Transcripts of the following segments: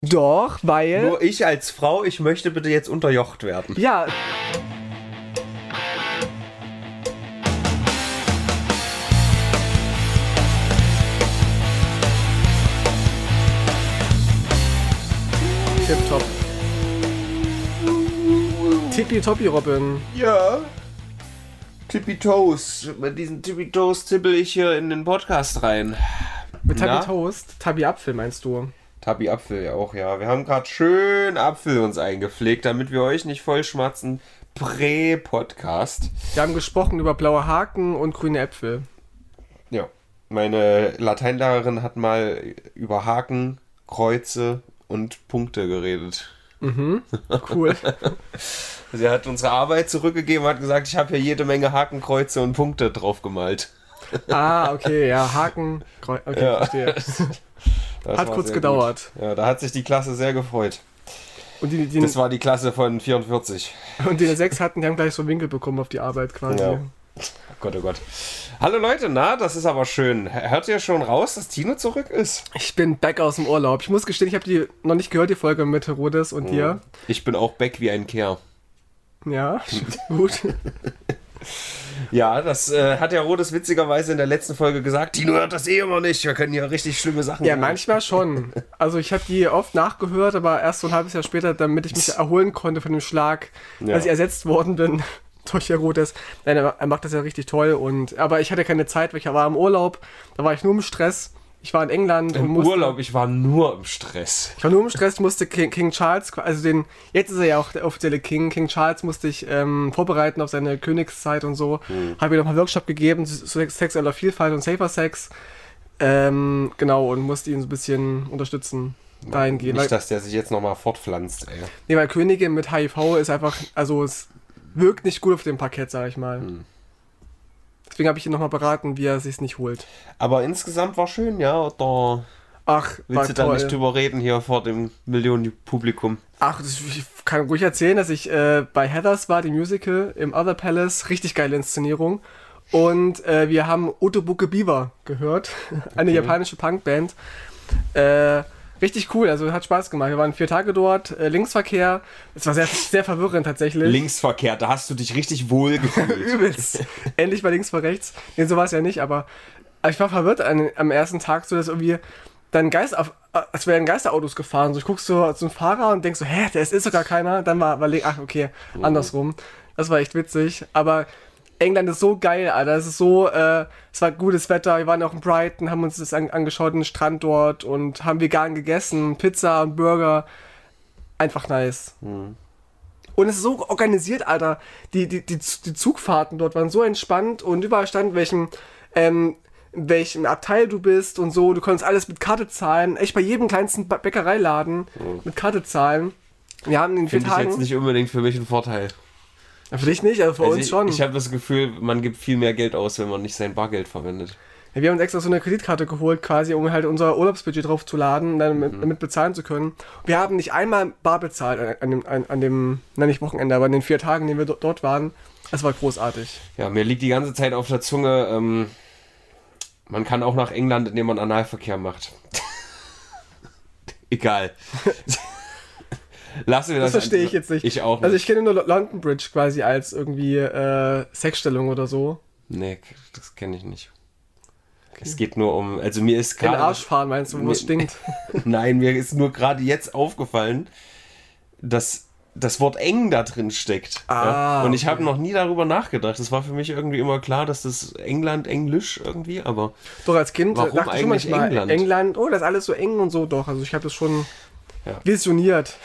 Doch, weil. Nur ich als Frau, ich möchte bitte jetzt unterjocht werden. Ja. Tipptopp. Tippitoppi, Robin. Ja. Tippy Toast. Mit diesen Tippy Toast tippel ich hier in den Podcast rein. Mit? Tabi Toast. Tabi Apfel meinst du? Tabi Apfel ja auch, ja. Wir haben gerade schön Apfel uns eingepflegt, damit wir euch nicht vollschmatzen. Prä-Podcast. Wir haben gesprochen über blaue Haken und grüne Äpfel. Ja. Meine Lateinlehrerin hat mal über Haken, Kreuze und Punkte geredet. Cool. Sie hat unsere Arbeit zurückgegeben und hat gesagt, ich habe hier jede Menge Haken, Kreuze und Punkte drauf gemalt. ah, okay, ja, Haken. Kreu okay, Ja. verstehe. Das Hat kurz gedauert. Gut. Ja, da hat sich die Klasse sehr gefreut. Und die, die, Das war die Klasse von 44. und die der sechs hatten, die haben gleich so Winkel bekommen auf die Arbeit quasi. Ja. Oh Gott, oh Gott. Hallo Leute, na, das ist aber schön. Hört ihr schon raus, dass Tino zurück ist? Ich bin back aus dem Urlaub. Ich muss gestehen, ich habe die noch nicht gehört, die Folge mit Herodes und dir. Ich bin auch back wie ein Kehr. Ja, gut. Ja, das äh, hat ja Rodes witzigerweise in der letzten Folge gesagt. Tino hört das eh immer nicht. Wir können ja richtig schlimme Sachen Ja, machen. manchmal schon. Also ich habe die oft nachgehört, aber erst so ein halbes Jahr später, damit ich mich erholen konnte von dem Schlag, Ja. als ich ersetzt worden bin durch Herodes. Nein, er, er macht das ja richtig toll. Und, aber ich hatte keine Zeit, weil ich war im Urlaub. Da war ich nur im Stress. Ich war in England Im musste, Urlaub, ich war nur im Stress. Ich war nur im Stress, musste King, King Charles, also den, jetzt ist er ja auch der offizielle King, King Charles musste ich ähm, vorbereiten auf seine Königszeit und so. Habe ihm nochmal Workshop gegeben zu sexueller Vielfalt und Safer Sex. Ähm, genau, und musste ihn so ein bisschen unterstützen. Dahingehend. Nicht, Weil, dass der sich jetzt nochmal fortpflanzt, ey. nee, weil Königin mit HIV ist einfach, also es wirkt nicht gut auf dem Parkett, sag ich mal. Deswegen habe ich ihn nochmal beraten, wie er sich's nicht holt. Aber insgesamt war schön, ja. Da Ach, war willst du da nicht drüber reden hier vor dem Millionen-Publikum. Ach, das, ich kann ruhig erzählen, dass ich äh, bei Heathers war, die Musical im Other Palace, richtig geile Inszenierung. Und äh, wir haben Otobuke Beaver gehört, eine japanische Punkband. Äh, richtig cool, also hat Spaß gemacht. Wir waren vier Tage dort, äh, Linksverkehr. Es war sehr, sehr verwirrend tatsächlich. Linksverkehr, da hast du dich richtig wohl gefühlt. Übelst. Endlich mal links vor rechts. Nee, so war es ja nicht, aber ich war verwirrt an, am ersten Tag, so dass irgendwie dann Geist auf, als wären Geisterautos gefahren. So, ich guck so zum Fahrer und denk so, hä, der ist, ist doch gar keiner. Dann war, war ach, okay, andersrum. Das war echt witzig. Aber England ist so geil, Alter. Es ist so, äh, es war gutes Wetter. Wir waren auch in Brighton, haben uns das an, angeschaut, den Strand dort und haben vegan gegessen, Pizza und Burger. Einfach nice. Und es ist so organisiert, Alter. Die, die, die, die Zugfahrten dort waren so entspannt und überall stand, welchem, ähm, welchem Abteil du bist und so. Du konntest alles mit Karte zahlen. Echt bei jedem kleinsten Bäckereiladen mit Karte zahlen. Wir haben in den vier Finde ich Tagen. jetzt nicht unbedingt für mich ein Vorteil. Ja, für dich nicht, aber für Also uns ich, schon. Ich habe das Gefühl, man gibt viel mehr Geld aus, wenn man nicht sein Bargeld verwendet. Ja, wir haben uns extra so eine Kreditkarte geholt, quasi, um halt unser Urlaubsbudget drauf zu laden und dann Mhm. mit, damit bezahlen zu können. Wir haben nicht einmal bar bezahlt an, dem, an, an dem, nein, nicht Wochenende, aber an den vier Tagen, in denen wir do- dort waren. Es war großartig. Ja, mir liegt die ganze Zeit auf der Zunge, ähm, man kann auch nach England, indem man Analverkehr macht. Egal. Lassen wir das. Das verstehe ich jetzt nicht. Ich auch nicht. Also ich kenne nur London Bridge quasi als irgendwie äh, Sexstellung oder so. nee, das kenne ich nicht. Es geht nur um, also mir ist In den gerade. Arsch fahren meinst du, wo es Nee. stinkt. Nein, mir ist nur gerade jetzt aufgefallen, dass das Wort eng da drin steckt. Ah, ja? Und ich okay. habe noch nie darüber nachgedacht. Es war für mich irgendwie immer klar, dass das England Englisch irgendwie, aber Doch als Kind Warum dachte ich schon eigentlich manchmal, England? England, oh, das ist alles so eng und so. Doch, also ich habe das schon Ja. visioniert.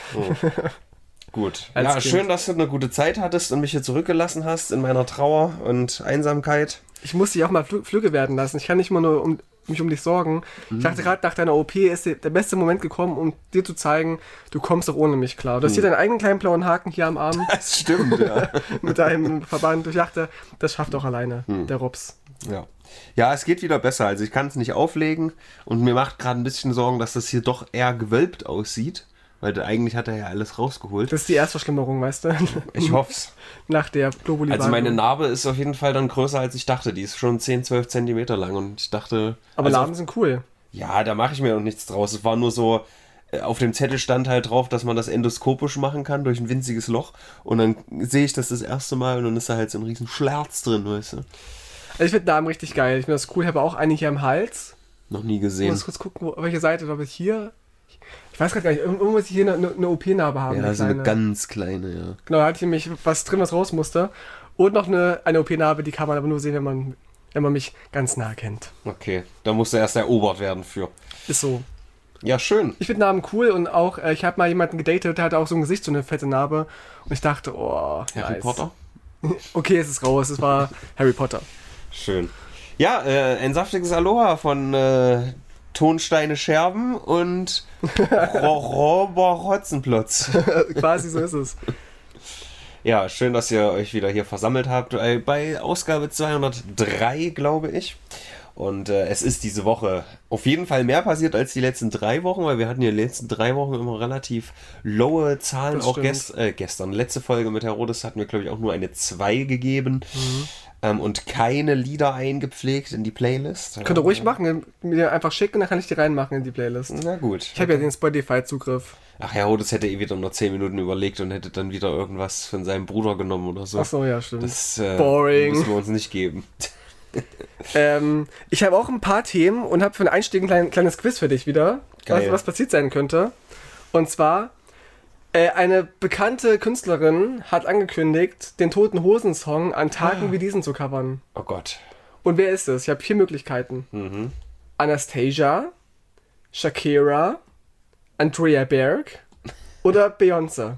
gut. Als ja, Kind. schön, dass du eine gute Zeit hattest und mich hier zurückgelassen hast in meiner Trauer und Einsamkeit. Ich muss dich auch mal Flü Flüge werden lassen. Ich kann nicht immer nur um, mich um dich sorgen. Ich dachte Mhm. gerade, nach deiner OP ist der, beste Moment gekommen, um dir zu zeigen, du kommst doch ohne mich klar. Du hast Mhm. hier deinen eigenen kleinen blauen Haken hier am Arm Das stimmt, ja. mit deinem Verband. Ich dachte, das schafft auch alleine, Mhm. der Rops. Ja. Ja, es geht wieder besser. Also ich kann es nicht auflegen und mir macht gerade ein bisschen Sorgen, dass das hier doch eher gewölbt aussieht. Weil eigentlich hat er ja alles rausgeholt. Das ist die Erstverschlimmerung, weißt du? Ich hoff's. Nach der globuli Also meine Narbe ist auf jeden Fall dann größer als ich dachte. Die ist schon 10, 12 Zentimeter lang und ich dachte. Aber also, Narben sind cool. Ja, da mache ich mir noch nichts draus. Es war nur so, äh, auf dem Zettel stand halt drauf, dass man das endoskopisch machen kann durch ein winziges Loch. Und dann sehe ich das das erste Mal und dann ist da halt so ein riesen Schlerz drin, weißt du. Also ich finde Namen richtig geil. Ich finde das cool. Ich habe auch eine hier am Hals. Noch nie Ich gesehen. muss kurz gucken, wo, welche Seite, glaube ich, hier. Ich weiß grad gar nicht, irgendwo muss ich hier eine, eine OP-Narbe haben. Ja, eine so eine ganz kleine, ja. Genau, da hatte ich nämlich was drin, was raus musste. Und noch eine, eine OP-Narbe, die kann man aber nur sehen, wenn man, wenn man mich ganz nah kennt. Okay, da musste erst erobert werden für. Ist so. Ja, schön. Ich finde Namen cool und auch, äh, ich habe mal jemanden gedatet, der hatte auch so ein Gesicht, so eine fette Narbe. Und ich dachte, oh, Harry nice. Potter. Okay, es ist raus, es war Harry Potter. Schön. Ja, äh, ein saftiges Aloha von äh, Tonsteine Scherben und Robber Hotzenplotz. Quasi so ist es. Ja, schön, dass ihr euch wieder hier versammelt habt äh, bei Ausgabe 203, glaube ich. Und äh, es ist diese Woche auf jeden Fall mehr passiert als die letzten drei Wochen, weil wir hatten ja die letzten drei Wochen immer relativ lowe Zahlen. Das auch gest äh, gestern, letzte Folge mit Herodes hatten wir, glaube ich, auch nur eine 2 gegeben. Mhm. Ähm, und keine Lieder eingepflegt in die Playlist. Könnt ihr ruhig machen, mir einfach schicken, dann kann ich die reinmachen in die Playlist. Na gut. Ich habe ja den Spotify-Zugriff. Ach, Herodes hätte eh wieder nur 10 Minuten überlegt und hätte dann wieder irgendwas von seinem Bruder genommen oder so. Ach so, ja, stimmt. Das äh, Boring. müssen wir uns nicht geben. Ähm, ich habe auch ein paar Themen und habe für den Einstieg ein klein, kleines Quiz für dich wieder, was, was passiert sein könnte. Und zwar, eine bekannte Künstlerin hat angekündigt, den Toten Hosen-Song an Tagen wie diesen zu covern. Oh Gott. Und wer ist es? Ich habe vier Möglichkeiten. Mhm. Anastasia, Shakira, Andrea Berg oder Beyoncé.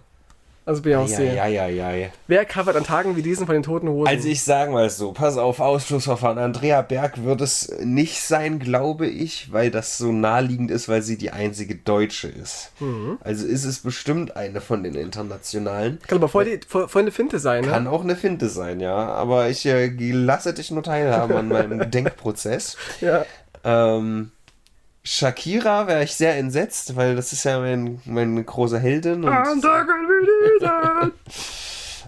Also Beyoncé. Ja, ja, ja, ja. Wer covert an Tagen wie diesen von den Toten Hosen? Also ich sagen mal so, pass auf, Ausschlussverfahren. Andrea Berg wird es nicht sein, glaube ich, weil das so naheliegend ist, weil sie die einzige Deutsche ist. Mhm. Also ist es bestimmt eine von den internationalen. Kann aber voll, die, voll, voll eine Finte sein, ne? Kann auch eine Finte sein, ja. Aber ich äh, lasse dich nur teilhaben an meinem Denkprozess. Ja. Ähm, Shakira wäre ich sehr entsetzt, weil das ist ja mein, meine große Heldin. Und.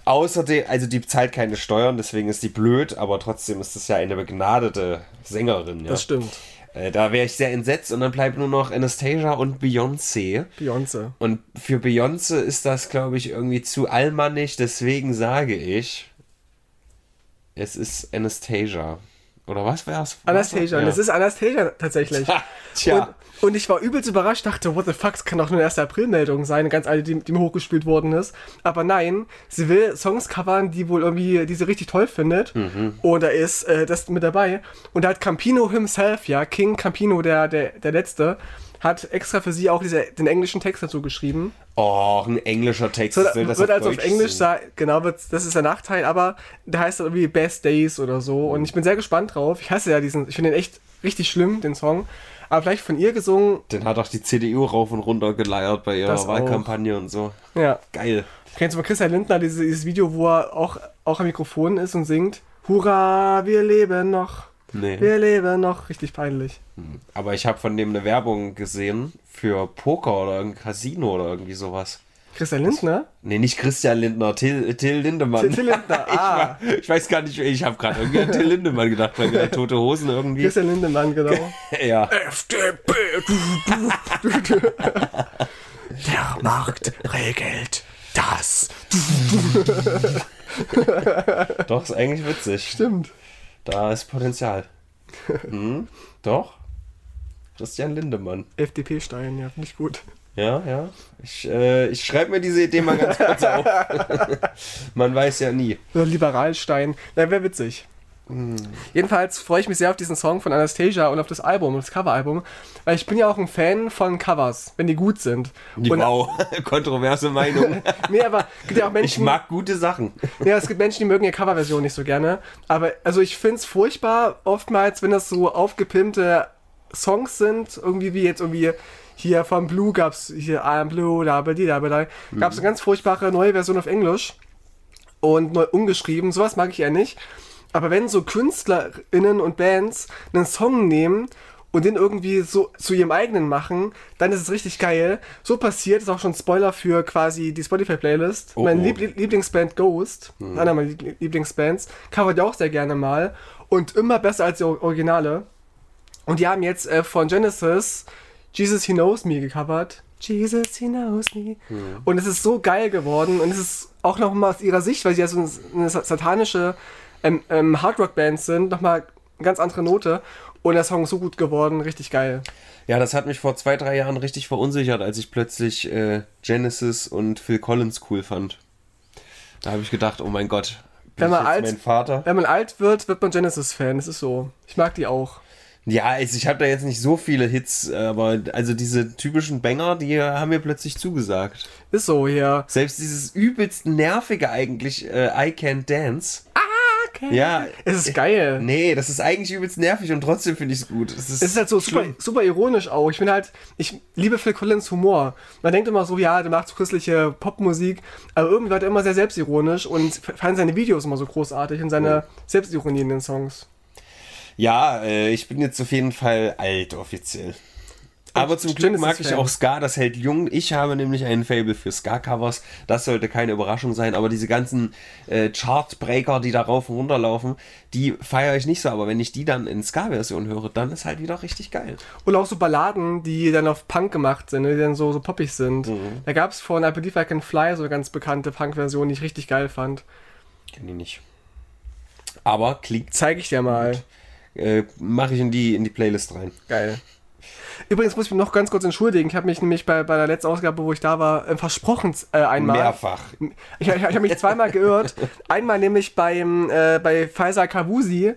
Außerdem, also die zahlt keine Steuern, deswegen ist die blöd, aber trotzdem ist das ja eine begnadete Sängerin. Ja? Das stimmt. Äh, da wäre ich sehr entsetzt und dann bleibt nur noch Anastasia und Beyoncé. Beyoncé. Und für Beyoncé ist das, glaube ich, irgendwie zu allmannig, deswegen sage ich, es ist Anastasia. Oder was wär's? Anastasia. Ja. Es ist Anastasia tatsächlich. Tja. Und, und ich war übelst überrascht, dachte, what the fuck, es kann doch nur eine 1. April-Meldung sein, eine ganz alte, die, die mir hochgespielt worden ist. Aber nein, sie will Songs covern, die wohl irgendwie, die sie richtig toll findet. Mhm. Und da ist äh, das mit dabei. Und da hat Campino himself, ja, King Campino, der, der, der Letzte, hat extra für sie auch diese, den englischen Text dazu geschrieben. Oh, ein englischer Text. So, wird also auf Deutsch Englisch sein? genau, wird, das ist der Nachteil, aber da heißt er irgendwie Best Days oder so. Und ich bin sehr gespannt drauf. Ich hasse ja diesen, ich finde den echt richtig schlimm, den Song. Aber vielleicht von ihr gesungen, Den hat auch die CDU rauf und runter geleiert bei ihrer Das auch. Wahlkampagne und so. ja. Geil. Kennst du mal Christian Lindner, dieses, dieses Video, wo er auch, auch am Mikrofon ist und singt? Hurra, wir leben noch. Nee. Wir leben noch. Richtig peinlich. Aber ich habe von dem eine Werbung gesehen für Poker oder ein Casino oder irgendwie sowas. Christian Lindner? Nee, nicht Christian Lindner, Till, Till Lindemann. Till- Till Lindner, ich, ah. war, ich weiß gar nicht, ich habe gerade irgendwie an Till Lindemann gedacht, weil wir tote Hosen irgendwie. Christian Lindemann, genau. Ja. FDP. Der Markt regelt das. Doch, ist eigentlich witzig. Stimmt. Da ist Potenzial. Hm, doch. Christian Lindemann. FDP-Stein, ja, finde ich gut. Ja, ja. Ich, äh, ich schreibe mir diese Idee mal ganz kurz auf. Man weiß ja nie. Liberalstein. Na, wäre witzig. Jedenfalls freue ich mich sehr auf diesen Song von Anastasia und auf das Album, das Coveralbum, weil ich bin ja auch ein Fan von Covers, wenn die gut sind. Die Und- wow, kontroverse Meinung. Nee, aber es gibt ja auch Ich Menschen, mag gute Sachen. ja, es gibt Menschen, die mögen ja Coverversion nicht so gerne. Aber also ich finde es furchtbar oftmals, wenn das so aufgepimpte Songs sind, irgendwie wie jetzt irgendwie hier von Blue gab's hier I'm Blue, da da da da gab's eine ganz furchtbare neue Version auf Englisch und neu umgeschrieben. Sowas mag ich eher nicht. Aber wenn so KünstlerInnen und Bands einen Song nehmen und den irgendwie so zu ihrem eigenen machen, dann ist es richtig geil. So passiert, ist auch schon Spoiler für quasi die Spotify-Playlist. Oh, Meine oh. Liebl Lieblingsband Ghost, einer meiner Liebl- Lieblingsbands, covert ja auch sehr gerne mal und immer besser als die Or- Originale. Und die haben jetzt äh, von Genesis Jesus He Knows Me gecovert. Jesus, he knows me. Und es ist so geil geworden und es ist auch noch mal aus ihrer Sicht, weil sie ja so eine satanische ähm, ähm, Hardrock-Band sind, nochmal eine ganz andere Note. Und der Song ist so gut geworden, richtig geil. Ja, das hat mich vor zwei, drei Jahren richtig verunsichert, als ich plötzlich äh, Genesis und Phil Collins cool fand. Da habe ich gedacht, oh mein Gott, Wenn man, alt, mein Vater? wenn man alt wird, wird man Genesis-Fan. Das ist so. Ich mag die auch. Ja, also ich habe da jetzt nicht so viele Hits, aber also diese typischen Banger, die haben mir plötzlich zugesagt. Ist so hier. Selbst dieses übelst nervige eigentlich, äh, I Can't Dance. Okay. Ja, Es ist geil. nee, das ist eigentlich übelst nervig und trotzdem finde ich es gut. Es ist, Es ist halt so super, super ironisch auch. Ich bin halt, ich liebe Phil Collins Humor. Man denkt immer so, ja, der macht so christliche Popmusik, aber irgendwie war er immer sehr selbstironisch und fand seine Videos immer so großartig und seine Selbstironie in den Songs. Ja, äh, ich bin jetzt auf jeden Fall alt offiziell. Aber zum Glück mag ich Fan. auch Ska, das hält jung. Ich habe nämlich einen Fable für Ska-Covers. Das sollte keine Überraschung sein. Aber diese ganzen äh, Chartbreaker, die da rauf und runter laufen, die feiere ich nicht so. Aber wenn ich die dann in Ska-Version höre, dann ist halt wieder richtig geil. Und auch so Balladen, die dann auf Punk gemacht sind, die dann so, so poppig sind. Da gab es von I Believe I Can Fly so eine ganz bekannte Punk-Version, die ich richtig geil fand. Kenn die nicht. Aber klingt, Zeige ich dir mal. äh, mache ich in die, in die Playlist rein. Geil. Übrigens muss ich mich noch ganz kurz entschuldigen. Ich habe mich nämlich bei, bei der letzten Ausgabe, wo ich da war, äh, versprochen äh, einmal. Mehrfach. Ich, ich, ich habe mich zweimal geirrt. Einmal nämlich beim, äh, bei Faisal Kabusi.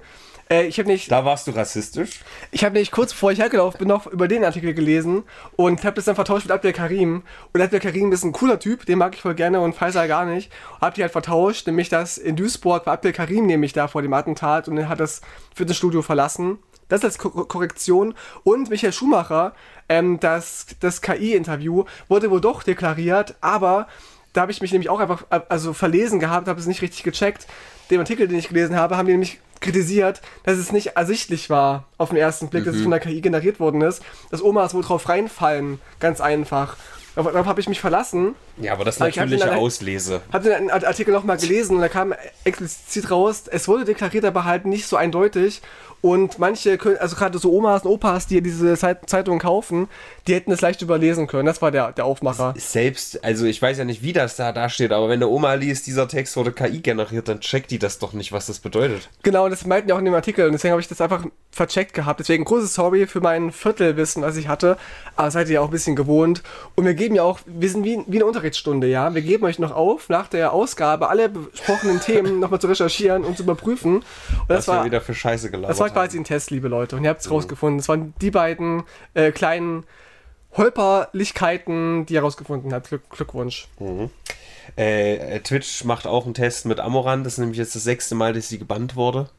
Äh, ich habe nicht, Da warst du rassistisch. ich habe nämlich kurz bevor ich hergelaufen bin, noch über den Artikel gelesen und habe das dann vertauscht mit Abdel Karim. Und Abdel Karim ist ein cooler Typ, den mag ich voll gerne und Faisal gar nicht. Hab die halt vertauscht, nämlich das in Duisburg war Abdel Karim nämlich da vor dem Attentat und er hat das Fitnessstudio verlassen. Das als Ko Korrektion. Und Michael Schumacher, ähm, das, das KI-Interview wurde wohl doch deklariert, aber da habe ich mich nämlich auch einfach äh, also verlesen gehabt, habe es nicht richtig gecheckt. Den Artikel, den ich gelesen habe, haben die nämlich kritisiert, dass es nicht ersichtlich war auf den ersten Blick, dass es von der KI generiert worden ist. Dass Omas wohl drauf reinfallen, ganz einfach. Darauf, habe ich mich verlassen. Ja, aber das ist natürliche dann- Auslese. Habe den Artikel nochmal gelesen und da kam explizit raus, es wurde deklariert, aber halt nicht so eindeutig. Und manche, können, also gerade so Omas und Opas, die diese Zeit- Zeitungen kaufen, die hätten es leicht überlesen können. Das war der, der Aufmacher. Selbst, also ich weiß ja nicht, wie das da, da steht, aber wenn der Oma liest, dieser Text wurde KI generiert, dann checkt die das doch nicht, was das bedeutet. Genau, das meinten die auch in dem Artikel und deswegen habe ich das einfach vercheckt gehabt. Deswegen großes Sorry für mein Viertelwissen, was ich hatte. Aber seid ihr ja auch ein bisschen gewohnt. Und wir geben ja auch, wir sind wie, wie eine Unterrichtsstunde, ja. Wir geben euch noch auf, nach der Ausgabe alle besprochenen Themen nochmal zu recherchieren und zu überprüfen. Und das, wir war, wieder für Scheiße gelabert das war quasi ein Test, liebe Leute. Und ihr habt es rausgefunden. Das waren die beiden äh, kleinen Holperlichkeiten, die ihr rausgefunden habt. Glück, Glückwunsch. Äh, Twitch macht auch einen Test mit Amorant. Das ist nämlich jetzt das sechste Mal, dass sie gebannt wurde.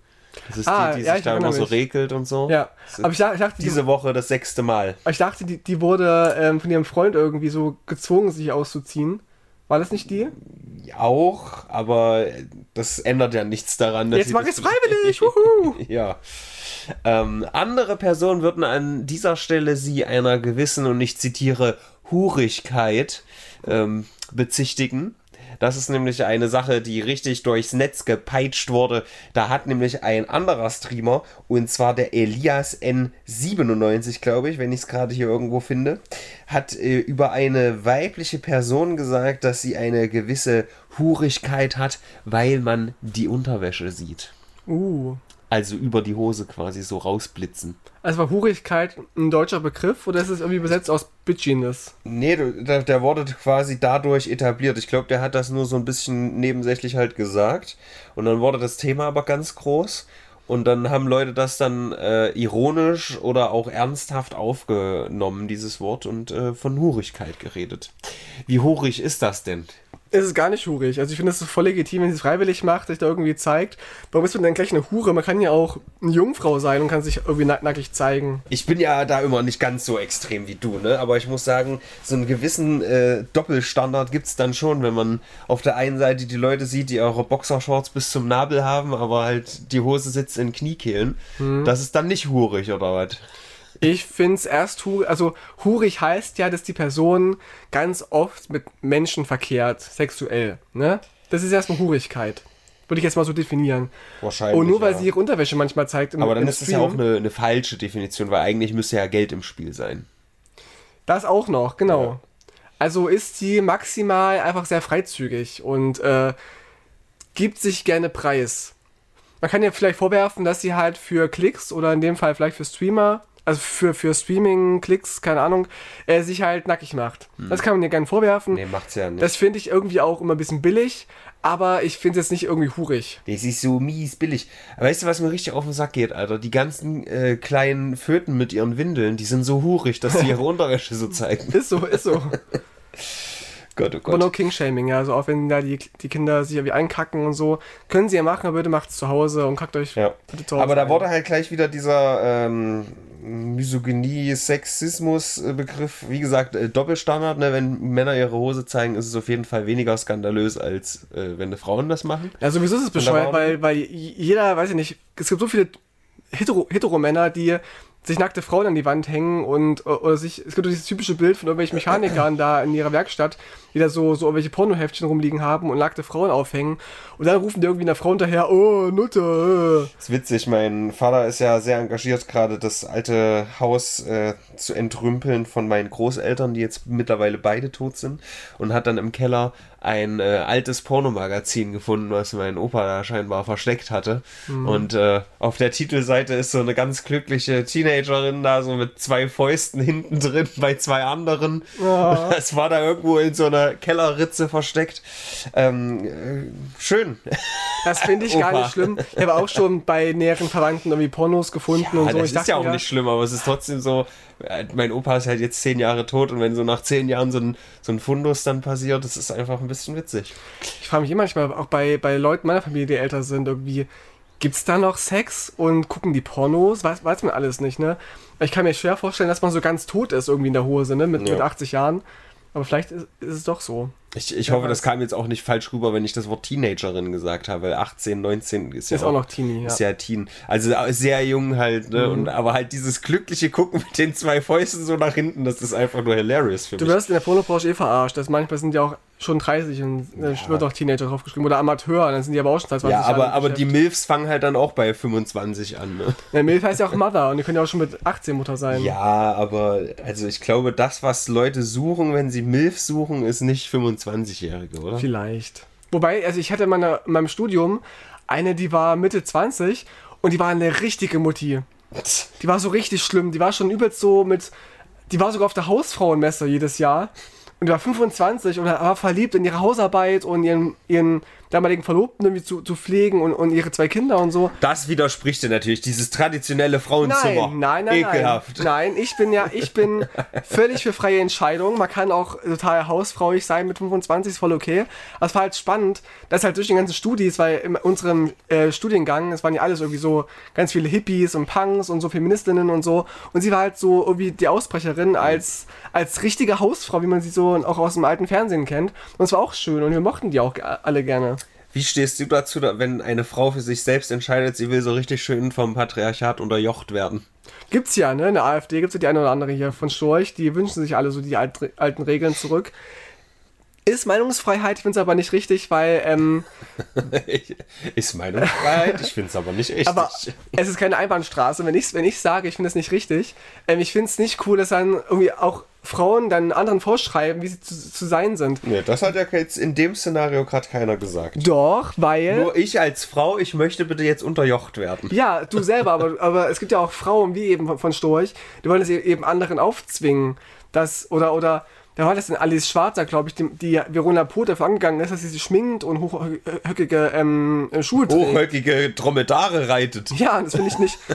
Das ist Ah, die, die ja, sich ich da immer erinnere so mich. regelt und so. Ja, aber ich, dachte- ich dachte, die, diese Woche das sechste Mal. ich dachte, die, die wurde ähm, von ihrem Freund irgendwie so gezwungen, sich auszuziehen. War das nicht die? Auch, aber das ändert ja nichts daran. dass Jetzt sie mach das ich's freiwillig! Ja. Ähm, andere Personen würden an dieser Stelle sie einer gewissen, und ich zitiere, Hurigkeit ähm, bezichtigen. Das ist nämlich eine Sache, die richtig durchs Netz gepeitscht wurde. Da hat nämlich ein anderer Streamer, und zwar der Elias N97, glaube ich, wenn ich es gerade hier irgendwo finde, hat äh, über eine weibliche Person gesagt, dass sie eine gewisse Hurigkeit hat, weil man die Unterwäsche sieht. Uh. Also über die Hose quasi so rausblitzen. Also war Hurigkeit ein deutscher Begriff oder ist es irgendwie übersetzt aus Bitchiness? Nee, der, der wurde quasi dadurch etabliert. Ich glaube, der hat das nur so ein bisschen nebensächlich halt gesagt. Und dann wurde das Thema aber ganz groß. Und dann haben Leute das dann äh, ironisch oder auch ernsthaft aufgenommen, dieses Wort, und äh, von Hurigkeit geredet. Wie hurig ist das denn? Es ist gar nicht hurig. Also ich finde es ist voll legitim, wenn sie es freiwillig macht, sich da irgendwie zeigt. Warum ist man denn gleich eine Hure? Man kann ja auch eine Jungfrau sein und kann sich irgendwie nack nackig zeigen. Ich bin ja da immer nicht ganz so extrem wie du, ne? Aber ich muss sagen, so einen gewissen äh, Doppelstandard gibt's dann schon, wenn man auf der einen Seite die Leute sieht, die ihre Boxershorts bis zum Nabel haben, aber halt die Hose sitzt in Kniekehlen. Das ist dann nicht hurig, oder was? Ich finde es erst hurig, also hurig heißt ja, dass die Person ganz oft mit Menschen verkehrt, sexuell, ne? Das ist erstmal Hurigkeit. Würde ich jetzt mal so definieren. Wahrscheinlich. Und nur weil ja. sie ihre Unterwäsche manchmal zeigt im Aber dann im ist das ja Stream. auch eine, eine falsche Definition, weil eigentlich müsste ja Geld im Spiel sein. Das auch noch, genau. Also ist sie maximal einfach sehr freizügig und äh, gibt sich gerne Preis. Man kann ihr vielleicht vorwerfen, dass sie halt für Klicks oder in dem Fall vielleicht für Streamer, also für, für Streaming-Klicks, keine Ahnung, äh, sich halt nackig macht. Das kann man ihr gerne vorwerfen. Nee, macht's ja nicht. Das finde ich irgendwie auch immer ein bisschen billig, aber ich finde es jetzt nicht irgendwie hurig. Das ist so mies billig. Aber weißt du, was mir richtig auf den Sack geht, Alter? Die ganzen äh, kleinen Föten mit ihren Windeln, die sind so hurig, dass sie ihre Unterwäsche so zeigen. Ist so, ist so. Gott, oh Aber no Gott. King-Shaming, ja. Also auch wenn da die, die Kinder sich irgendwie einkacken und so, können sie ja machen, aber bitte macht's zu Hause und kackt euch Ja. bitte zu Hause Aber da ein. wurde halt gleich wieder dieser ähm, Misogynie, Sexismus-Begriff, wie gesagt, äh, Doppelstandard. Ne? Wenn Männer ihre Hose zeigen, ist es auf jeden Fall weniger skandalös, als äh, wenn die Frauen das machen. Ja, sowieso ist es bescheuert, weil, weil jeder, weiß ich nicht, es gibt so viele Hetero- Hetero-Männer, die sich nackte Frauen an die Wand hängen und oder sich, es gibt dieses typische Bild von irgendwelchen Mechanikern da in ihrer Werkstatt, die da so, so irgendwelche Pornoheftchen rumliegen haben und nackte Frauen aufhängen und dann rufen die irgendwie einer Frau hinterher, oh, Nutte, Das ist witzig, mein Vater ist ja sehr engagiert, gerade das alte Haus äh, zu entrümpeln von meinen Großeltern, die jetzt mittlerweile beide tot sind. Und hat dann im Keller ein äh, altes Pornomagazin gefunden, was mein Opa da scheinbar versteckt hatte. Und äh, auf der Titelseite ist so eine ganz glückliche Teenagerin da, so mit zwei Fäusten hinten drin bei zwei anderen. Und das war da irgendwo in so einer Kellerritze versteckt. Ähm, äh, schön. das finde ich gar nicht schlimm. Ich habe auch schon bei näheren Verwandten irgendwie Pornos gefunden und Ja, so. das ich ist dachte ja auch nicht schlimm, aber es ist trotzdem so, äh, mein Opa ist halt jetzt zehn Jahre tot und wenn so nach zehn Jahren so ein, so ein Fundus dann passiert, das ist einfach ein bisschen witzig. Ich frage mich immer manchmal, auch bei, bei Leuten meiner Familie, die älter sind, irgendwie, gibt's da noch Sex und gucken die Pornos? Weiß, weiß man alles nicht, ne? Ich kann mir schwer vorstellen, dass man so ganz tot ist irgendwie in der Hose, ne? Mit, Ja. mit 80 Jahren. Aber vielleicht ist, ist es doch so. Ich, ich Ja, hoffe, das weiß. kam jetzt auch nicht falsch rüber, wenn ich das Wort Teenagerin gesagt habe, weil 18, 19 ist ja Ist auch noch Teenie, Ist ja. ja Teen. Also sehr jung halt, ne? Mhm. Und, aber halt dieses glückliche Gucken mit den zwei Fäusten so nach hinten, das ist einfach nur hilarious für Du mich. wirst in der Pornobranche eh verarscht. Das manchmal sind ja auch schon 30 und äh, wird auch Teenager draufgeschrieben. Oder Amateur, dann sind die aber auch schon seit 20 Ja, aber, aber die. Milfs fangen halt dann auch bei 25 an, ne? Ja, Milf heißt ja auch Mother und die können ja auch schon mit 18 Mutter sein. Ja, aber also ich glaube, das, was Leute suchen, wenn sie Milf suchen, ist nicht 25-Jährige, oder? Vielleicht. Wobei, also ich hatte in, meiner, in meinem Studium eine, die war Mitte 20 und die war eine richtige Mutti. Die war so richtig schlimm. Die war schon übelst so mit. Die war sogar auf der Hausfrauenmesse jedes Jahr. Und die war 25 und war verliebt in ihre Hausarbeit und ihren, ihren damaligen Verlobten irgendwie zu, zu pflegen und, und ihre zwei Kinder und so. Das widerspricht dir natürlich, dieses traditionelle Frauenzimmer. Nein, nein, nein, Ekelhaft. nein. Nein, ich bin ja, ich bin völlig für freie Entscheidung. Man kann auch total hausfrauig sein mit 25, ist voll okay. Aber es war halt spannend, dass halt durch die ganzen Studis, weil in unserem äh, Studiengang, es waren ja alles irgendwie so ganz viele Hippies und Punks und so Feministinnen und so. Und sie war halt so irgendwie die Ausbrecherin als, als richtige Hausfrau, wie man sie so auch aus dem alten Fernsehen kennt. Und es war auch schön und wir mochten die auch alle gerne. Wie stehst du dazu, da- wenn eine Frau für sich selbst entscheidet, sie will so richtig schön vom Patriarchat unterjocht werden? Gibt's ja, ne? In der AfD gibt's ja die eine oder andere hier von Storch, die wünschen sich alle so die alt, alten Regeln zurück. Ist Meinungsfreiheit, ich finde es aber nicht richtig, weil, ähm, ist Meinungsfreiheit, ich finde es aber nicht echt. aber es ist keine Einbahnstraße. Wenn ich, wenn ich sage, ich finde es nicht richtig, ähm, ich finde es nicht cool, dass dann irgendwie auch Frauen dann anderen vorschreiben, wie sie zu, zu sein sind. nee, das hat ja jetzt in dem Szenario gerade keiner gesagt. Doch, weil. Nur ich als Frau, ich möchte bitte jetzt unterjocht werden. Ja, du selber, aber, aber es gibt ja auch Frauen, wie eben von, von Storch, die wollen es e- eben anderen aufzwingen. Das, oder, oder, da war das denn Alice Schwarzer, glaube ich, die, die Verona Poth dafür angegangen ist, dass sie sich schminkt und hochhöckige ähm, Schuhe trägt. Hochhöckige Dromedare reitet. Ja, das finde ich nicht.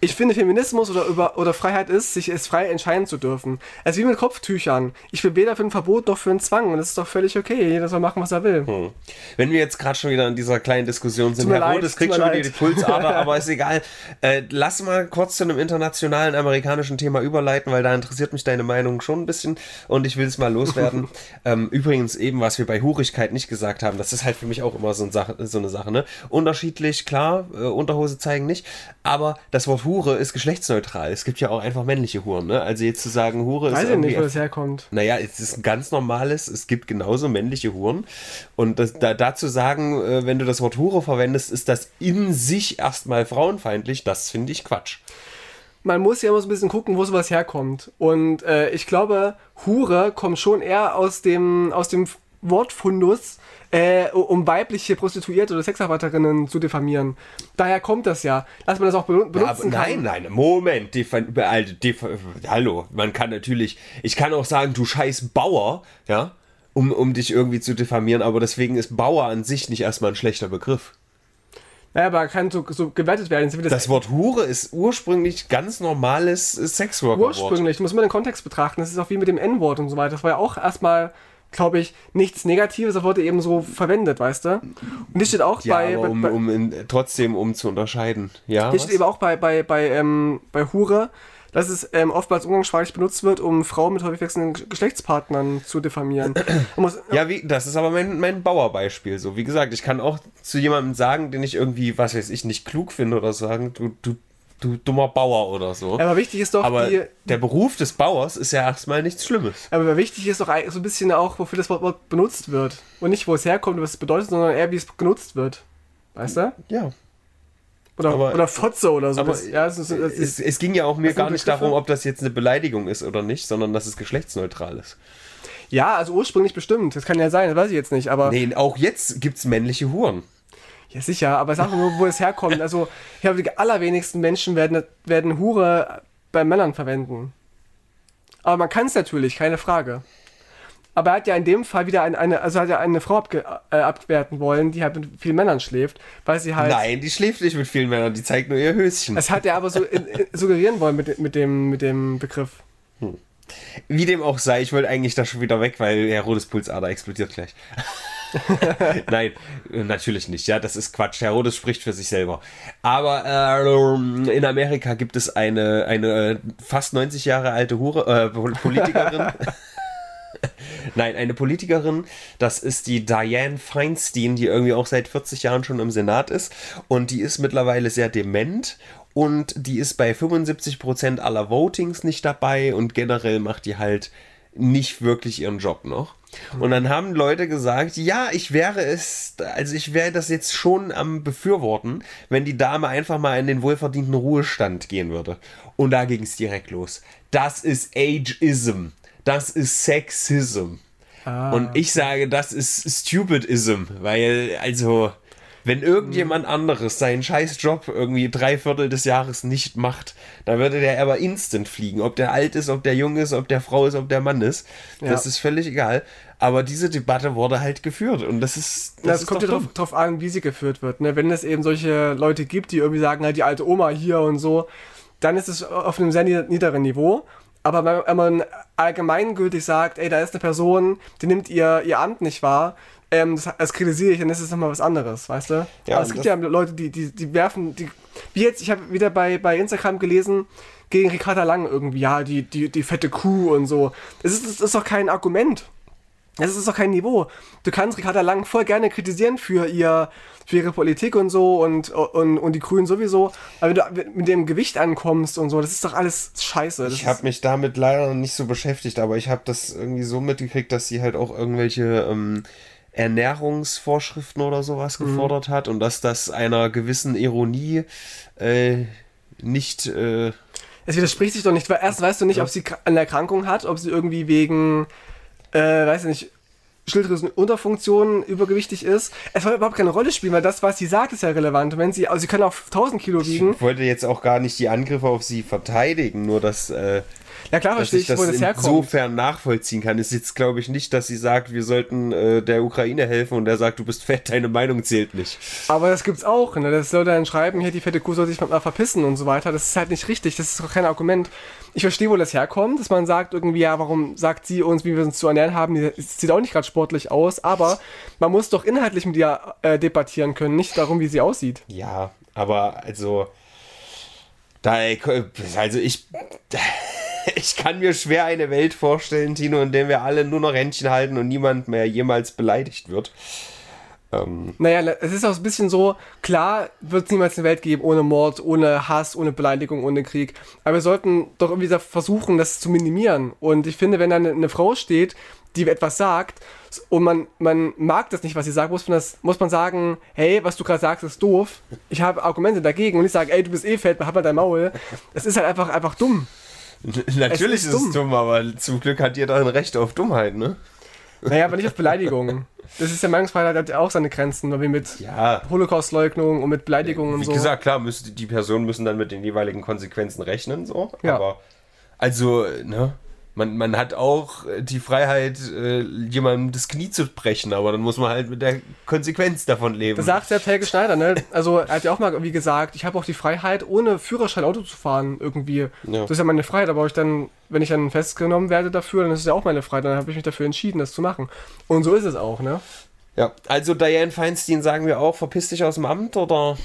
Ich finde, Feminismus oder, über, oder Freiheit ist, sich es frei entscheiden zu dürfen. Also wie mit Kopftüchern. Ich bin weder für ein Verbot noch für einen Zwang und das ist doch völlig okay. Jeder soll machen, was er will. Hm. Wenn wir jetzt gerade schon wieder in dieser kleinen Diskussion sind, Herr leid, das kriegt schon wieder die. Pulsader, aber ist egal. Äh, lass mal kurz zu einem internationalen amerikanischen Thema überleiten, weil da interessiert mich deine Meinung schon ein bisschen und ich will es mal loswerden. ähm, übrigens eben, was wir bei Hurigkeit nicht gesagt haben, das ist halt für mich auch immer so, ein Sache, so eine Sache. Ne? Unterschiedlich, klar, äh, Unterhose zeigen nicht, aber das Wort Hure ist geschlechtsneutral. Es gibt ja auch einfach männliche Huren. Ne? Also jetzt zu sagen, Hure ist Weiß ich nicht, wo das herkommt. naja, es ist ein ganz normales, es gibt genauso männliche Huren. Und das, da, dazu sagen, äh, wenn du das Wort Hure verwendest, ist das in sich erstmal frauenfeindlich, das finde ich Quatsch. Man muss ja immer so ein bisschen gucken, wo sowas herkommt. Und äh, ich glaube, Hure kommt schon eher aus dem, aus dem Wortfundus, äh, um weibliche Prostituierte oder Sexarbeiterinnen zu diffamieren. Daher kommt das ja, dass man das auch benutzen ja, aber Nein, nein, Moment. Defa- also, defa- hallo, man kann natürlich, ich kann auch sagen, du scheiß Bauer, ja, um, um dich irgendwie zu diffamieren, aber deswegen ist Bauer an sich nicht erstmal ein schlechter Begriff. Naja, aber kann so, so gewertet werden. Das, Das Wort Hure ist ursprünglich ganz normales Sexworker-Wort. ursprünglich, muss man den Kontext betrachten. Das ist auch wie mit dem N-Wort und so weiter. Das war ja auch erstmal, glaube ich, nichts Negatives, das wurde eben so verwendet, weißt du? Und hier steht auch Ja, bei, aber um, bei, um in, trotzdem um zu unterscheiden. Ja, was? steht eben auch bei, bei, bei, ähm, bei Hure, dass es ähm, oftmals umgangssprachlich benutzt wird, um Frauen mit häufig wechselnden Geschlechtspartnern zu diffamieren. Muss, Ja, wie, das ist aber mein, mein Bauerbeispiel. So, wie gesagt, ich kann auch zu jemandem sagen, den ich irgendwie, was weiß ich, nicht klug finde oder sagen, du, du, du dummer Bauer oder so. aber wichtig ist doch, aber die, der Beruf des Bauers ist ja erstmal nichts Schlimmes. aber wichtig ist doch so ein bisschen auch, wofür das Wort, benutzt wird. Und nicht, wo es herkommt was es bedeutet, sondern eher, wie es genutzt wird. Weißt du? Ja. Oder, Aber- oder Fotze oder so. Das- ja, es ist, es Es, ist, es ging ja auch mir gar nicht darum, ob das jetzt eine Beleidigung ist oder nicht, sondern dass es geschlechtsneutral ist. ja, also ursprünglich bestimmt. Das kann ja sein, das weiß ich jetzt nicht. Aber Nee, auch jetzt gibt es männliche Huren. ja, sicher. Aber sag nur, wo es herkommt. Also, ich glaube, die allerwenigsten Menschen werden, werden Hure bei Männern verwenden. Aber man kann es natürlich, keine Frage. Aber er hat ja in dem Fall wieder eine, eine also hat ja eine Frau abge, äh, abwerten wollen, die halt mit vielen Männern schläft, weil sie halt. Nein, die schläft nicht mit vielen Männern, die zeigt nur ihr Höschen. Das hat er aber so in, in, suggerieren wollen mit, mit, dem, mit dem Begriff. Wie dem auch sei, ich wollte eigentlich da schon wieder weg, weil Herr Rodes Pulsader explodiert gleich. Nein, äh, natürlich nicht. Ja, das ist Quatsch. Herr Rodes spricht für sich selber. Aber äh, in Amerika gibt es eine, eine äh, fast 90 Jahre alte Hure, äh, Pol- Politikerin. Nein, eine Politikerin, das ist die Diane Feinstein, die irgendwie auch seit 40 Jahren schon im Senat ist. Und die ist mittlerweile sehr dement und die ist bei 75% aller Votings nicht dabei und generell macht die halt nicht wirklich ihren Job noch. Und dann haben Leute gesagt, ja, ich wäre es, also ich wäre das jetzt schon am befürworten, wenn die Dame einfach mal in den wohlverdienten Ruhestand gehen würde. Und da ging es direkt los. Das ist Ageism. Das ist Sexism. Und ich sage, das ist Stupidism, weil, also, wenn irgendjemand anderes seinen scheiß Job irgendwie drei Viertel des Jahres nicht macht, dann würde der aber instant fliegen. Ob der alt ist, ob der jung ist, ob der Frau ist, ob der Mann ist. Das Ja. ist völlig egal. Aber diese Debatte wurde halt geführt und das ist. Das, ist kommt ja drauf, drauf an, wie sie geführt wird. Ne? Wenn es eben solche Leute gibt, die irgendwie sagen, halt die alte Oma hier und so, dann ist es auf einem sehr nied- niederen Niveau. Aber wenn, man allgemeingültig sagt, ey, da ist eine Person, die nimmt ihr, ihr Amt nicht wahr, ähm, das, das kritisiere ich, dann ist es nochmal was anderes, weißt du? Ja, Aber es gibt ja Leute, die, die, die werfen, die, wie jetzt, ich habe wieder bei, bei Instagram gelesen, gegen Ricarda Lang irgendwie, ja, die, die, die fette Kuh und so. Das ist, das ist doch kein Argument. Das ist doch kein Niveau. Du kannst Ricarda Lang voll gerne kritisieren für, ihr, für ihre Politik und so und, und, und die Grünen sowieso. Aber wenn du mit dem Gewicht ankommst und so, das ist doch alles scheiße. Das Ich habe mich damit leider noch nicht so beschäftigt, aber ich habe das irgendwie so mitgekriegt, dass sie halt auch irgendwelche ähm, Ernährungsvorschriften oder sowas Mhm. gefordert hat und dass das einer gewissen Ironie äh, nicht. Äh, es widerspricht sich doch nicht, weil erst weißt du nicht, ob sie eine Erkrankung hat, ob sie irgendwie wegen, äh, weiß ich nicht, Schilddrüsenunterfunktion übergewichtig ist. Es soll überhaupt keine Rolle spielen, weil das, was sie sagt, ist ja relevant. Und wenn sie, also sie können auch 1000 Kilo wiegen. ich wollte jetzt auch gar nicht die Angriffe auf sie verteidigen, nur dass, äh, Ja klar, dass verstehe ich wo das das herkommt. insofern nachvollziehen kann. Es ist jetzt, glaube ich, nicht, dass sie sagt, wir sollten äh, der Ukraine helfen und der sagt, du bist fett, deine Meinung zählt nicht. Aber das gibt's auch, ne? Das soll dann schreiben, hier die fette Kuh soll sich mal verpissen und so weiter. Das ist halt nicht richtig, das ist doch kein Argument. Ich verstehe, wo das herkommt, dass man sagt irgendwie, ja, warum sagt sie uns, wie wir uns zu ernähren haben? Die sieht auch nicht gerade sportlich aus, aber man muss doch inhaltlich mit ihr äh, debattieren können, nicht darum, wie sie aussieht. Ja, aber also. Da, also ich. Ich kann mir schwer eine Welt vorstellen, Tino, in der wir alle nur noch Händchen halten und niemand mehr jemals beleidigt wird. Ähm, Naja, es ist auch ein bisschen so, klar wird es niemals eine Welt geben ohne Mord, ohne Hass, ohne Beleidigung, ohne Krieg. Aber wir sollten doch irgendwie versuchen, das zu minimieren. Und ich finde, wenn da eine, eine Frau steht, die etwas sagt, und man, man mag das nicht, was sie sagt, muss man, das, muss man sagen, hey, was du gerade sagst, ist doof. Ich habe Argumente dagegen und ich sage, ey, du bist eh fett, hab mal dein Maul. Das ist halt einfach, einfach dumm. Natürlich ist, ist dumm. es dumm, aber zum Glück hat jeder ein Recht auf Dummheit, ne? Naja, aber nicht auf Beleidigungen. Das ist ja Meinungsfreiheit hat ja auch seine Grenzen, wie mit ja. Holocaust-Leugnung und mit Beleidigungen und so. Wie gesagt, klar, müsste, die Personen müssen dann mit den jeweiligen Konsequenzen rechnen, so. Ja. Aber, also, ne? Man, man hat auch äh, die Freiheit, äh, jemandem das Knie zu brechen, aber dann muss man halt mit der Konsequenz davon leben. Das sagt ja Helge Schneider, ne? Also er hat ja auch mal wie gesagt, ich habe auch die Freiheit, ohne Führerschein Auto zu fahren, irgendwie. Ja. Das ist ja meine Freiheit, aber ich dann, wenn ich dann festgenommen werde dafür, dann ist es ja auch meine Freiheit, dann habe ich mich dafür entschieden, das zu machen. Und so ist es auch, ne? Ja, also Diane Feinstein sagen wir auch, verpiss dich aus dem Amt oder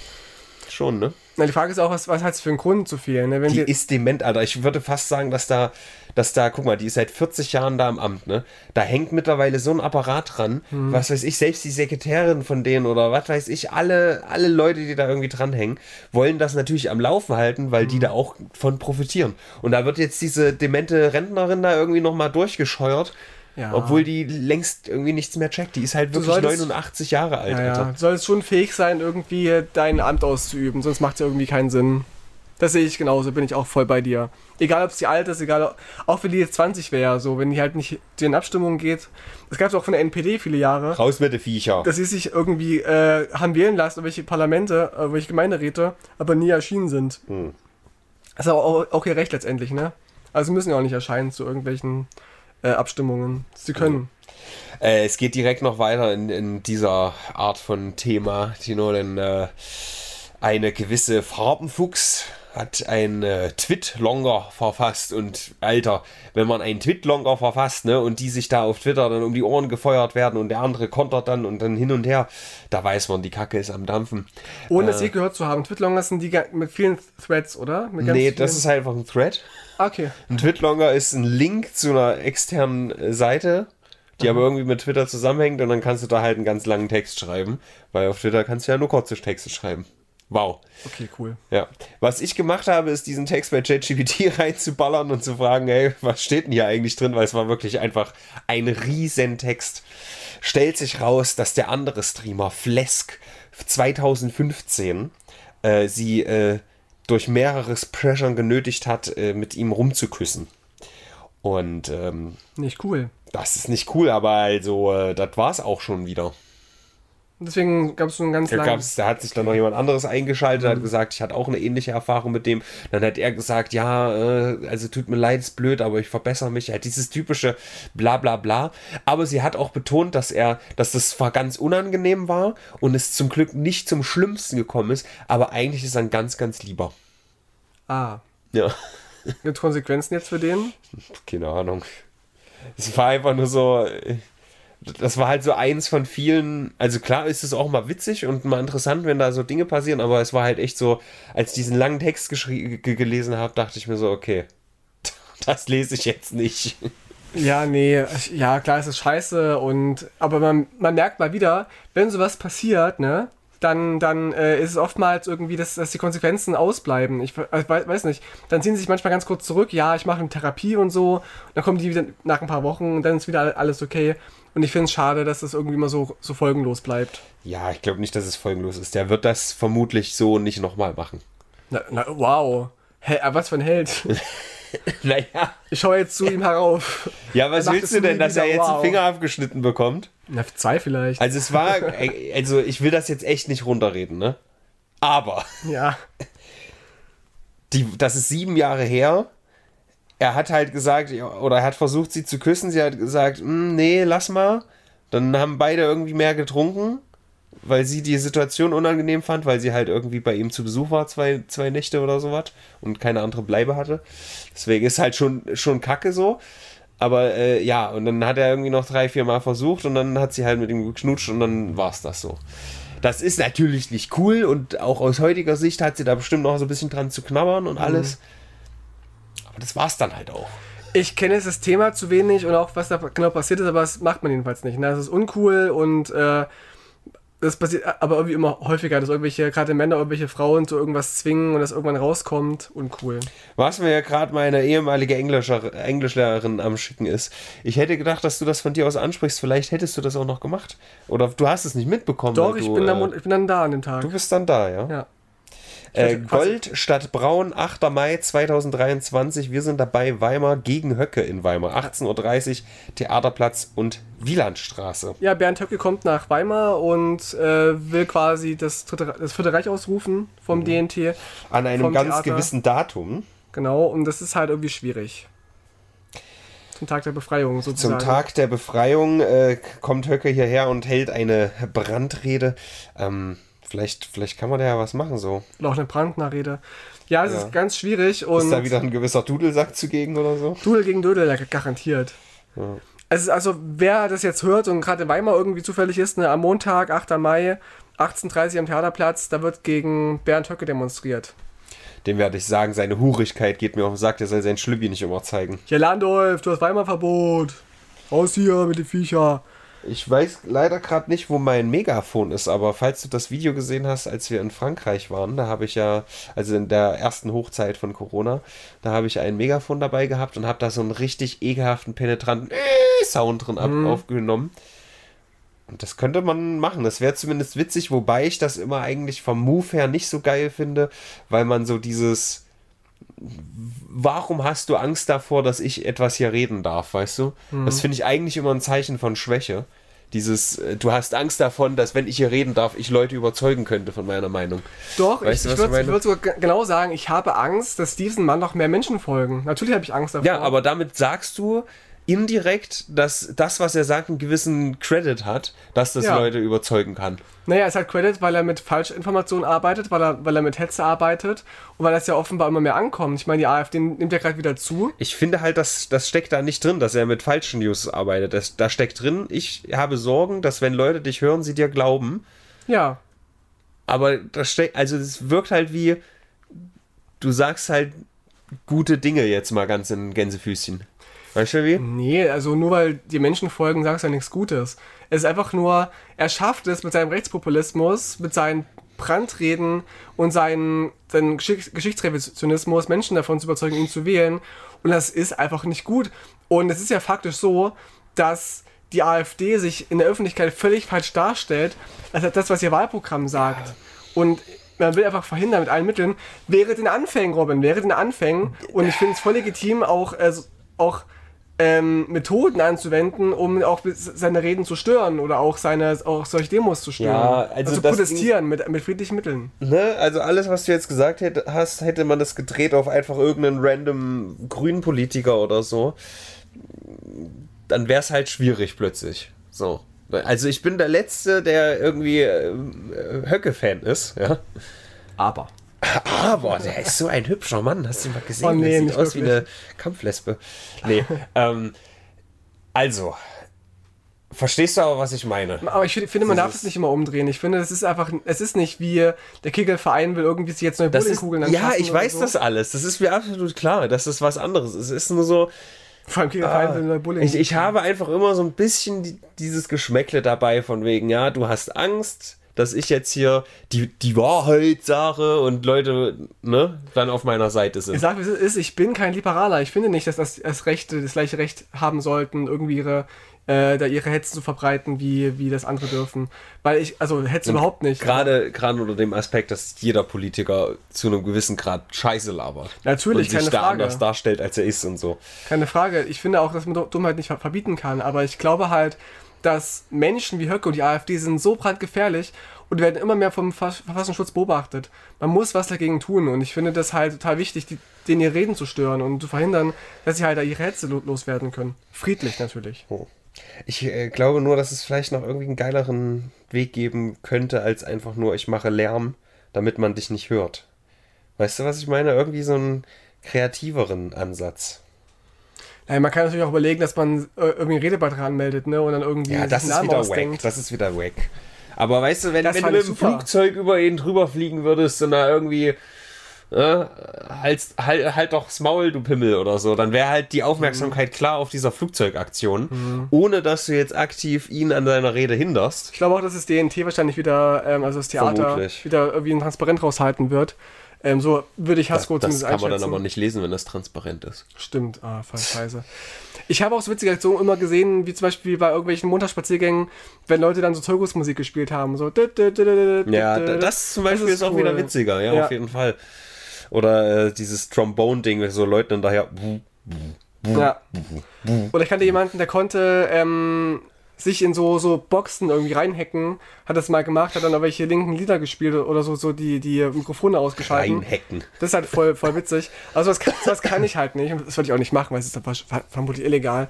schon, ne? Na, die Frage ist auch, was, was hat es für einen Grund zu fehlen? Ne? Wenn die ist dement, Alter. Ich würde fast sagen, dass da, dass da, guck mal, die ist seit 40 Jahren da im Amt, ne? Da hängt mittlerweile so ein Apparat dran, hm. was weiß ich, selbst die Sekretärin von denen oder was weiß ich, alle, alle Leute, die da irgendwie dranhängen, wollen das natürlich am Laufen halten, weil hm. die da auch von profitieren. Und da wird jetzt diese demente Rentnerin da irgendwie nochmal durchgescheuert ja. Obwohl die längst irgendwie nichts mehr checkt. Die ist halt wirklich solltest, 89 Jahre alt. Ja, ja. Du solltest schon fähig sein, irgendwie dein Amt auszuüben, sonst macht es ja irgendwie keinen Sinn. Das sehe ich genauso, bin ich auch voll bei dir. Egal, ob sie alt ist, egal, auch wenn die jetzt 20 wäre, so, wenn die halt nicht zu den Abstimmungen geht. Es gab es auch von der NPD viele Jahre. Raus mit den Viecher. Dass sie sich irgendwie äh, haben wählen lassen, welche Parlamente, äh, welche Gemeinderäte, aber nie erschienen sind. Hm. Das ist auch, auch ihr Recht letztendlich, ne? Also müssen ja auch nicht erscheinen zu irgendwelchen äh, Abstimmungen. Sie können. Äh, es geht direkt noch weiter in, in dieser Art von Thema, Tino, denn äh, eine gewisse Farbenfuchs hat ein äh, Twit-Longer verfasst und Alter, wenn man einen Twit-Longer verfasst, ne, und die sich da auf Twitter dann um die Ohren gefeuert werden und der andere kontert dann und dann hin und her, da weiß man, die Kacke ist am Dampfen. Ohne äh, es je gehört zu haben. Twit-Longer sind die mit vielen Threads, oder? Mit nee, das ist halt einfach ein Thread. Okay. Ein Twit-Longer ist ein Link zu einer externen äh, Seite, die aber irgendwie mit Twitter zusammenhängt und dann kannst du da halt einen ganz langen Text schreiben, weil auf Twitter kannst du ja nur kurze Texte schreiben. Wow. Okay, cool. Ja. Was ich gemacht habe, ist diesen Text bei ChatGPT reinzuballern und zu fragen, hey, was steht denn hier eigentlich drin? Weil es war wirklich einfach ein riesen Text. Stellt sich raus, dass der andere Streamer, Flesk, 2015, äh, sie äh, durch mehreres Pressure genötigt hat, äh, mit ihm rumzuküssen. Und ähm, nicht cool. Das ist nicht cool, aber also, äh, das war es auch schon wieder. Deswegen gab es so einen ganz da, da hat sich dann noch jemand anderes eingeschaltet, mhm. hat gesagt, ich hatte auch eine ähnliche Erfahrung mit dem. Dann hat er gesagt, ja, äh, also tut mir leid, ist blöd, aber ich verbessere mich. Halt dieses typische bla bla bla. Aber sie hat auch betont, dass er, dass das zwar ganz unangenehm war und es zum Glück nicht zum Schlimmsten gekommen ist, aber eigentlich ist er ein ganz, ganz lieber. Ah. Ja. Gibt Konsequenzen jetzt für den? Keine Ahnung. Es war einfach nur so, das war halt so eins von vielen. Also klar ist es auch mal witzig und mal interessant, wenn da so Dinge passieren, aber es war halt echt so, als ich diesen langen Text gelesen habe, dachte ich mir so, okay, das lese ich jetzt nicht. Ja, nee, ja, klar ist es scheiße und aber man, man merkt mal wieder, wenn sowas passiert, ne, dann, dann äh, ist es oftmals irgendwie, dass, dass die Konsequenzen ausbleiben. Ich äh, weiß nicht. Dann ziehen sie sich manchmal ganz kurz zurück, ja, ich mache eine Therapie und so. Dann kommen die wieder nach ein paar Wochen und dann ist wieder alles okay. Und ich finde es schade, dass das irgendwie mal so, so folgenlos bleibt. Ja, ich glaube nicht, dass es folgenlos ist. Der wird das vermutlich so nicht nochmal machen. Na, na, wow. Hä, äh, was für ein Held. naja. Ich schaue jetzt zu ihm herauf. Ja, was willst du denn, dass er jetzt wow. einen Finger abgeschnitten bekommt? Na, zwei vielleicht. Also es war, also ich will das jetzt echt nicht runterreden, ne? Aber. Ja. Die, das ist sieben Jahre her er hat halt gesagt, oder er hat versucht, sie zu küssen. Sie hat gesagt, hm, nee, lass mal. Dann haben beide irgendwie mehr getrunken, weil sie die Situation unangenehm fand, weil sie halt irgendwie bei ihm zu Besuch war, zwei, zwei Nächte oder sowas und keine andere Bleibe hatte. Deswegen ist halt schon, schon kacke so. Aber äh, ja, und dann hat er irgendwie noch drei, vier Mal versucht und dann hat sie halt mit ihm geknutscht und dann war es das so. Das ist natürlich nicht cool und auch aus heutiger Sicht hat sie da bestimmt noch so ein bisschen dran zu knabbern und mhm. alles. Mhm. Aber das war's dann halt auch. Ich kenne jetzt das Thema zu wenig und auch was da genau passiert ist, aber das macht man jedenfalls nicht. Ne? Das ist uncool und äh, das passiert aber irgendwie immer häufiger, dass irgendwelche, gerade Männer, irgendwelche Frauen zu irgendwas zwingen und das irgendwann rauskommt. Uncool. Was mir ja gerade meine ehemalige Englischer, Englischlehrerin am Schicken ist. Ich hätte gedacht, dass du das von dir aus ansprichst. Vielleicht hättest du das auch noch gemacht. Oder du hast es nicht mitbekommen. Doch, weil ich, du, bin äh, dann, ich bin dann da an dem Tag. Du bist dann da, ja? ja. Äh, Gold statt Braun, 8. Mai 2023. Wir sind dabei, Weimar gegen Höcke in Weimar. 18.30 Uhr, Theaterplatz und Wielandstraße. Ja, Bernd Höcke kommt nach Weimar und äh, will quasi das, dritte, das Vierte Reich ausrufen vom Mhm. DNT. An einem ganz Theater. gewissen Datum. Genau, und das ist halt irgendwie schwierig. Zum Tag der Befreiung Zum sozusagen. Tag der Befreiung äh, kommt Höcke hierher und hält eine Brandrede. Ähm, vielleicht, vielleicht kann man da ja was machen so. Auch eine Brandner-Rede. Ja, es Ja. ist ganz schwierig und Ist da wieder ein gewisser Dudelsack zugegen oder so? Dudel gegen Dödel, ja, garantiert. Ja. Es ist also, wer das jetzt hört und gerade in Weimar irgendwie zufällig ist, ne, am Montag, 8. Mai, 18.30 Uhr am Theaterplatz, da wird gegen Bernd Höcke demonstriert. Dem werde ich sagen, seine Hurigkeit geht mir auf den Sack, der soll sein Schlüppi nicht immer zeigen. Hier, Landolf, du hast Weimar-Verbot. Raus hier mit den Viecher. Ich weiß leider gerade nicht, wo mein Megafon ist, aber falls du das Video gesehen hast, als wir in Frankreich waren, da habe ich ja, also in der ersten Hochzeit von Corona, da habe ich ein Megafon dabei gehabt und habe da so einen richtig ekelhaften, penetranten äh, Sound drin ab, aufgenommen. Und das könnte man machen. Das wäre zumindest witzig, wobei ich das immer eigentlich vom Move her nicht so geil finde, weil man so dieses. Warum hast du Angst davor, dass ich etwas hier reden darf, weißt du? Das finde ich eigentlich immer ein Zeichen von Schwäche. Dieses, äh, du hast Angst davon, dass wenn ich hier reden darf, ich Leute überzeugen könnte von meiner Meinung. Doch, Weißt ich, ich würde würd sogar ge- genau sagen, ich habe Angst, dass diesem Mann noch mehr Menschen folgen. Natürlich habe ich Angst davor. Ja, aber damit sagst du indirekt, dass das, was er sagt, einen gewissen Credit hat, dass das Ja. Leute überzeugen kann. Naja, es hat Credit, weil er mit Falschinformationen arbeitet, weil er, weil er mit Hetze arbeitet und weil das ja offenbar immer mehr ankommt. Ich meine, die AfD nimmt ja gerade wieder zu. Ich finde halt, dass das steckt da nicht drin, dass er mit falschen News arbeitet. Das, da steckt drin, ich habe Sorgen, dass wenn Leute dich hören, sie dir glauben. Ja, Aber das steckt, also es wirkt halt wie, du sagst halt gute Dinge jetzt mal ganz in Gänsefüßchen. Weißt du wie? nee, also nur weil die Menschen folgen, sagst du ja nichts Gutes. Es ist einfach nur, er schafft es mit seinem Rechtspopulismus, mit seinen Brandreden und seinen, seinen Geschichts Geschichtsrevisionismus, Menschen davon zu überzeugen, ihn zu wählen. Und das ist einfach nicht gut. Und es ist ja faktisch so, dass die AfD sich in der Öffentlichkeit völlig falsch darstellt, als das, was ihr Wahlprogramm sagt. Und man will einfach verhindern mit allen Mitteln, wäre den Anfängen, Robin, wäre den Anfängen. Und ich finde es voll legitim, auch, äh, so- auch ähm, Methoden anzuwenden, um auch seine Reden zu stören oder auch seine auch solche Demos zu stören. Ja, also zu das protestieren mit, mit friedlichen Mitteln. Ne? Also alles, was du jetzt gesagt hätt, hast, hätte man das gedreht auf einfach irgendeinen random grünen Politiker oder so, dann wäre es halt schwierig plötzlich. So. Also ich bin der Letzte, der irgendwie äh, Höcke-Fan ist, ja. Aber. Aber der ist so ein hübscher Mann, hast du ihn mal gesehen? Oh nee, der sieht aus wie wirklich. eine Kampflesbe. Nee, ähm, also, verstehst du aber, was ich meine? Aber ich finde, man darf Dieses- es nicht immer umdrehen. Ich finde, es ist einfach, es ist nicht wie der Kegelverein will irgendwie sich jetzt neue Das ist, Bowlingkugeln ja, anschaffen ich weiß so. das alles. Das ist mir absolut klar, dass das was anderes ist. Es ist nur so, Vor allem Kegelverein will neue Bowling. Ah. ich, ich habe einfach immer so ein bisschen die, dieses Geschmäckle dabei von wegen, ja, du hast Angst, dass ich jetzt hier die, die Wahrheit sage und Leute, ne, dann auf meiner Seite sind. Ich sage, wie es ist, ich bin kein Liberaler. Ich finde nicht, dass das, das Rechte das gleiche Recht haben sollten, irgendwie ihre, äh, da ihre Hetze zu verbreiten, wie, wie das andere dürfen. Weil ich, also Hetze überhaupt nicht. Gerade, gerade unter dem Aspekt, dass jeder Politiker zu einem gewissen Grad Scheiße labert. Natürlich, und sich keine da Frage. anders darstellt, als er ist und so. Keine Frage. Ich finde auch, dass man Dummheit nicht ver- verbieten kann. Aber ich glaube halt, dass Menschen wie Höcke und die AfD sind so brandgefährlich und werden immer mehr vom Verfass- Verfassungsschutz beobachtet. Man muss was dagegen tun. Und ich finde das halt total wichtig, die, denen ihr Reden zu stören und zu verhindern, dass sie halt da ihre Hetze lo- loswerden können. Friedlich natürlich. Ich äh, glaube nur, dass es vielleicht noch irgendwie einen geileren Weg geben könnte, als einfach nur, ich mache Lärm, damit man dich nicht hört. Weißt du, was ich meine? Irgendwie so einen kreativeren Ansatz. Naja, man kann natürlich auch überlegen, dass man äh, irgendwie einen Redebeitrag anmeldet, ne? Und dann irgendwie Ja, das einen ist Namen wieder ausdenkt. wack. Das ist wieder wack. Aber weißt du, wenn, wenn du mit dem. Flugzeug über ihn drüber fliegen würdest und da irgendwie äh, halt, halt, halt doch das Maul, du Pimmel oder so. Dann wäre halt die Aufmerksamkeit klar auf dieser Flugzeugaktion, Mhm. ohne dass du jetzt aktiv ihn an seiner Rede hinderst. Ich glaube auch, dass das DNT wahrscheinlich wieder, ähm, also das Theater, Vermutlich. wieder irgendwie ein Transparent raushalten wird. Ähm, so würde ich Das, Hasko das zumindest kann man dann einschätzen. aber nicht lesen, wenn das transparent ist. Stimmt, ah, voll scheiße. Ich habe auch so witzige Aktionen immer gesehen, wie zum Beispiel bei irgendwelchen Montagsspaziergängen, wenn Leute dann so Zirkusmusik gespielt haben. So. Ja, da- das zum Beispiel ist, auch cool. wieder witziger, ja, Ja. auf jeden Fall. Oder äh, dieses Trombone-Ding, so Leuten dann daher. Ja. Oder ich kannte jemanden, der konnte ähm, sich in so, so Boxen irgendwie reinhacken, hat das mal gemacht, hat dann aber welche linken Lieder gespielt oder so, so die, die Mikrofone ausgeschalten. Reinhacken. Das ist halt voll, voll witzig. Also das kann, das kann ich halt nicht und das würde ich auch nicht machen, weil es ist vermutlich illegal.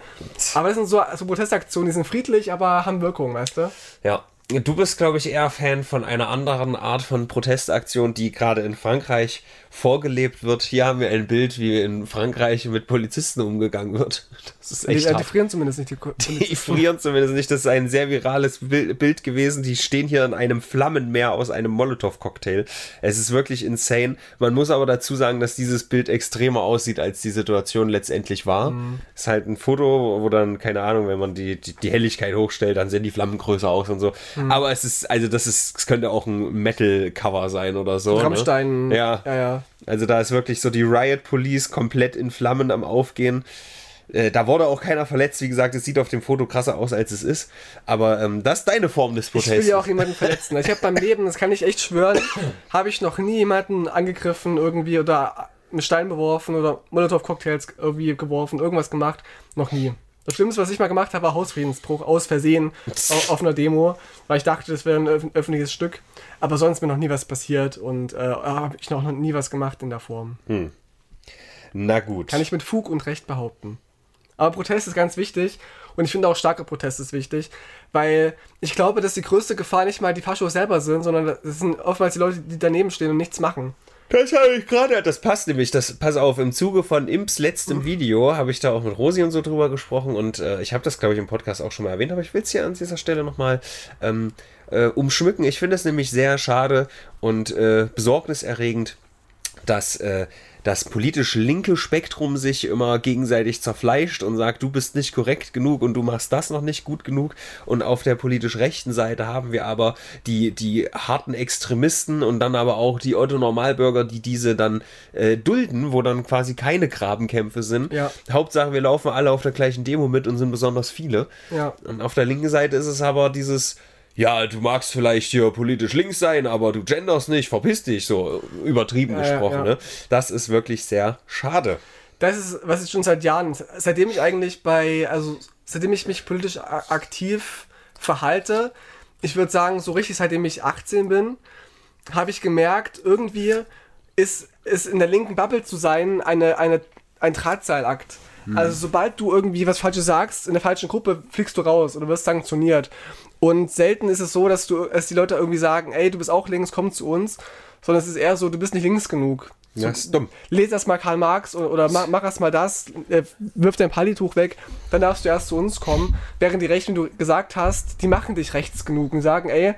Aber das sind so, so Protestaktionen, die sind friedlich, aber haben Wirkung, weißt du? Ja. Du bist, glaube ich, eher Fan von einer anderen Art von Protestaktion, die gerade in Frankreich vorgelebt wird. Hier haben wir ein Bild, wie in Frankreich mit Polizisten umgegangen wird. Das ist Die, echt die hart. frieren zumindest nicht die, Die frieren zumindest nicht. Das ist ein sehr virales Bild gewesen. Die stehen hier in einem Flammenmeer aus einem Molotow-Cocktail. Es ist wirklich insane. Man muss aber dazu sagen, dass dieses Bild extremer aussieht, als die Situation letztendlich war. Ist halt ein Foto, wo dann, keine Ahnung, wenn man die, die, die Helligkeit hochstellt, dann sehen die Flammen größer aus und so. Aber es ist, also das ist, es könnte auch ein Metal-Cover sein oder so. Rammstein. Ne? Ja. Ja, ja. Also da ist wirklich so die Riot Police komplett in Flammen am Aufgehen. Äh, da wurde auch keiner verletzt. Wie gesagt, es sieht auf dem Foto krasser aus, als es ist. Aber ähm, das ist deine Form des Ich Protests. will ja auch jemanden verletzen. Ich habe beim Leben, das kann ich echt schwören, habe ich noch nie jemanden angegriffen irgendwie oder einen Stein beworfen oder Molotow-Cocktails irgendwie geworfen, irgendwas gemacht. Noch nie. Das Schlimmste, was ich mal gemacht habe, war Hausfriedensbruch aus Versehen auf, einer Demo, weil ich dachte, das wäre ein öf öffentliches Stück. Aber sonst ist mir noch nie was passiert und äh, habe ich noch nie was gemacht in der Form. Na gut. Kann ich mit Fug und Recht behaupten. Aber Protest ist ganz wichtig und ich finde auch starker Protest ist wichtig, weil ich glaube, dass die größte Gefahr nicht mal die Faschos selber sind, sondern das sind oftmals die Leute, die daneben stehen und nichts machen. Das habe ich gerade, das passt nämlich, das, pass auf, im Zuge von Imps letztem Video habe ich da auch mit Rosi und so drüber gesprochen und äh, ich habe das, glaube ich, im Podcast auch schon mal erwähnt, aber ich will es hier an dieser Stelle nochmal ähm, äh, umschmücken. Ich finde es nämlich sehr schade und äh, besorgniserregend, dass äh, das politisch linke Spektrum sich immer gegenseitig zerfleischt und sagt, du bist nicht korrekt genug und du machst das noch nicht gut genug. Und auf der politisch rechten Seite haben wir aber die, die harten Extremisten und dann aber auch die Otto-Normalbürger, die diese dann äh, dulden, wo dann quasi keine Grabenkämpfe sind. Ja. Hauptsache, wir laufen alle auf der gleichen Demo mit und sind besonders viele. Ja. Und auf der linken Seite ist es aber dieses, ja, du magst vielleicht hier politisch links sein, aber du genders nicht, verpiss dich, so übertrieben Ja, ja, gesprochen. ja. Ne? Das ist wirklich sehr schade. Das ist, was ich schon seit Jahren, seitdem ich eigentlich bei, also seitdem ich mich politisch aktiv verhalte, ich würde sagen, so richtig seitdem ich 18 bin, habe ich gemerkt, irgendwie ist es in der linken Bubble zu sein eine, eine, ein Drahtseilakt. Also sobald du irgendwie was Falsches sagst, in der falschen Gruppe fliegst du raus oder wirst sanktioniert. Und selten ist es so, dass du, dass die Leute irgendwie sagen, ey, du bist auch links, komm zu uns. Sondern es ist eher so, du bist nicht links genug. So, Das ist dumm. Lese erst mal Karl Marx oder, oder mach, mach erst mal das, äh, wirf dein Palituch weg, dann darfst du erst zu uns kommen. Während die Rechten, die du gesagt hast, die machen dich rechts genug und sagen, ey,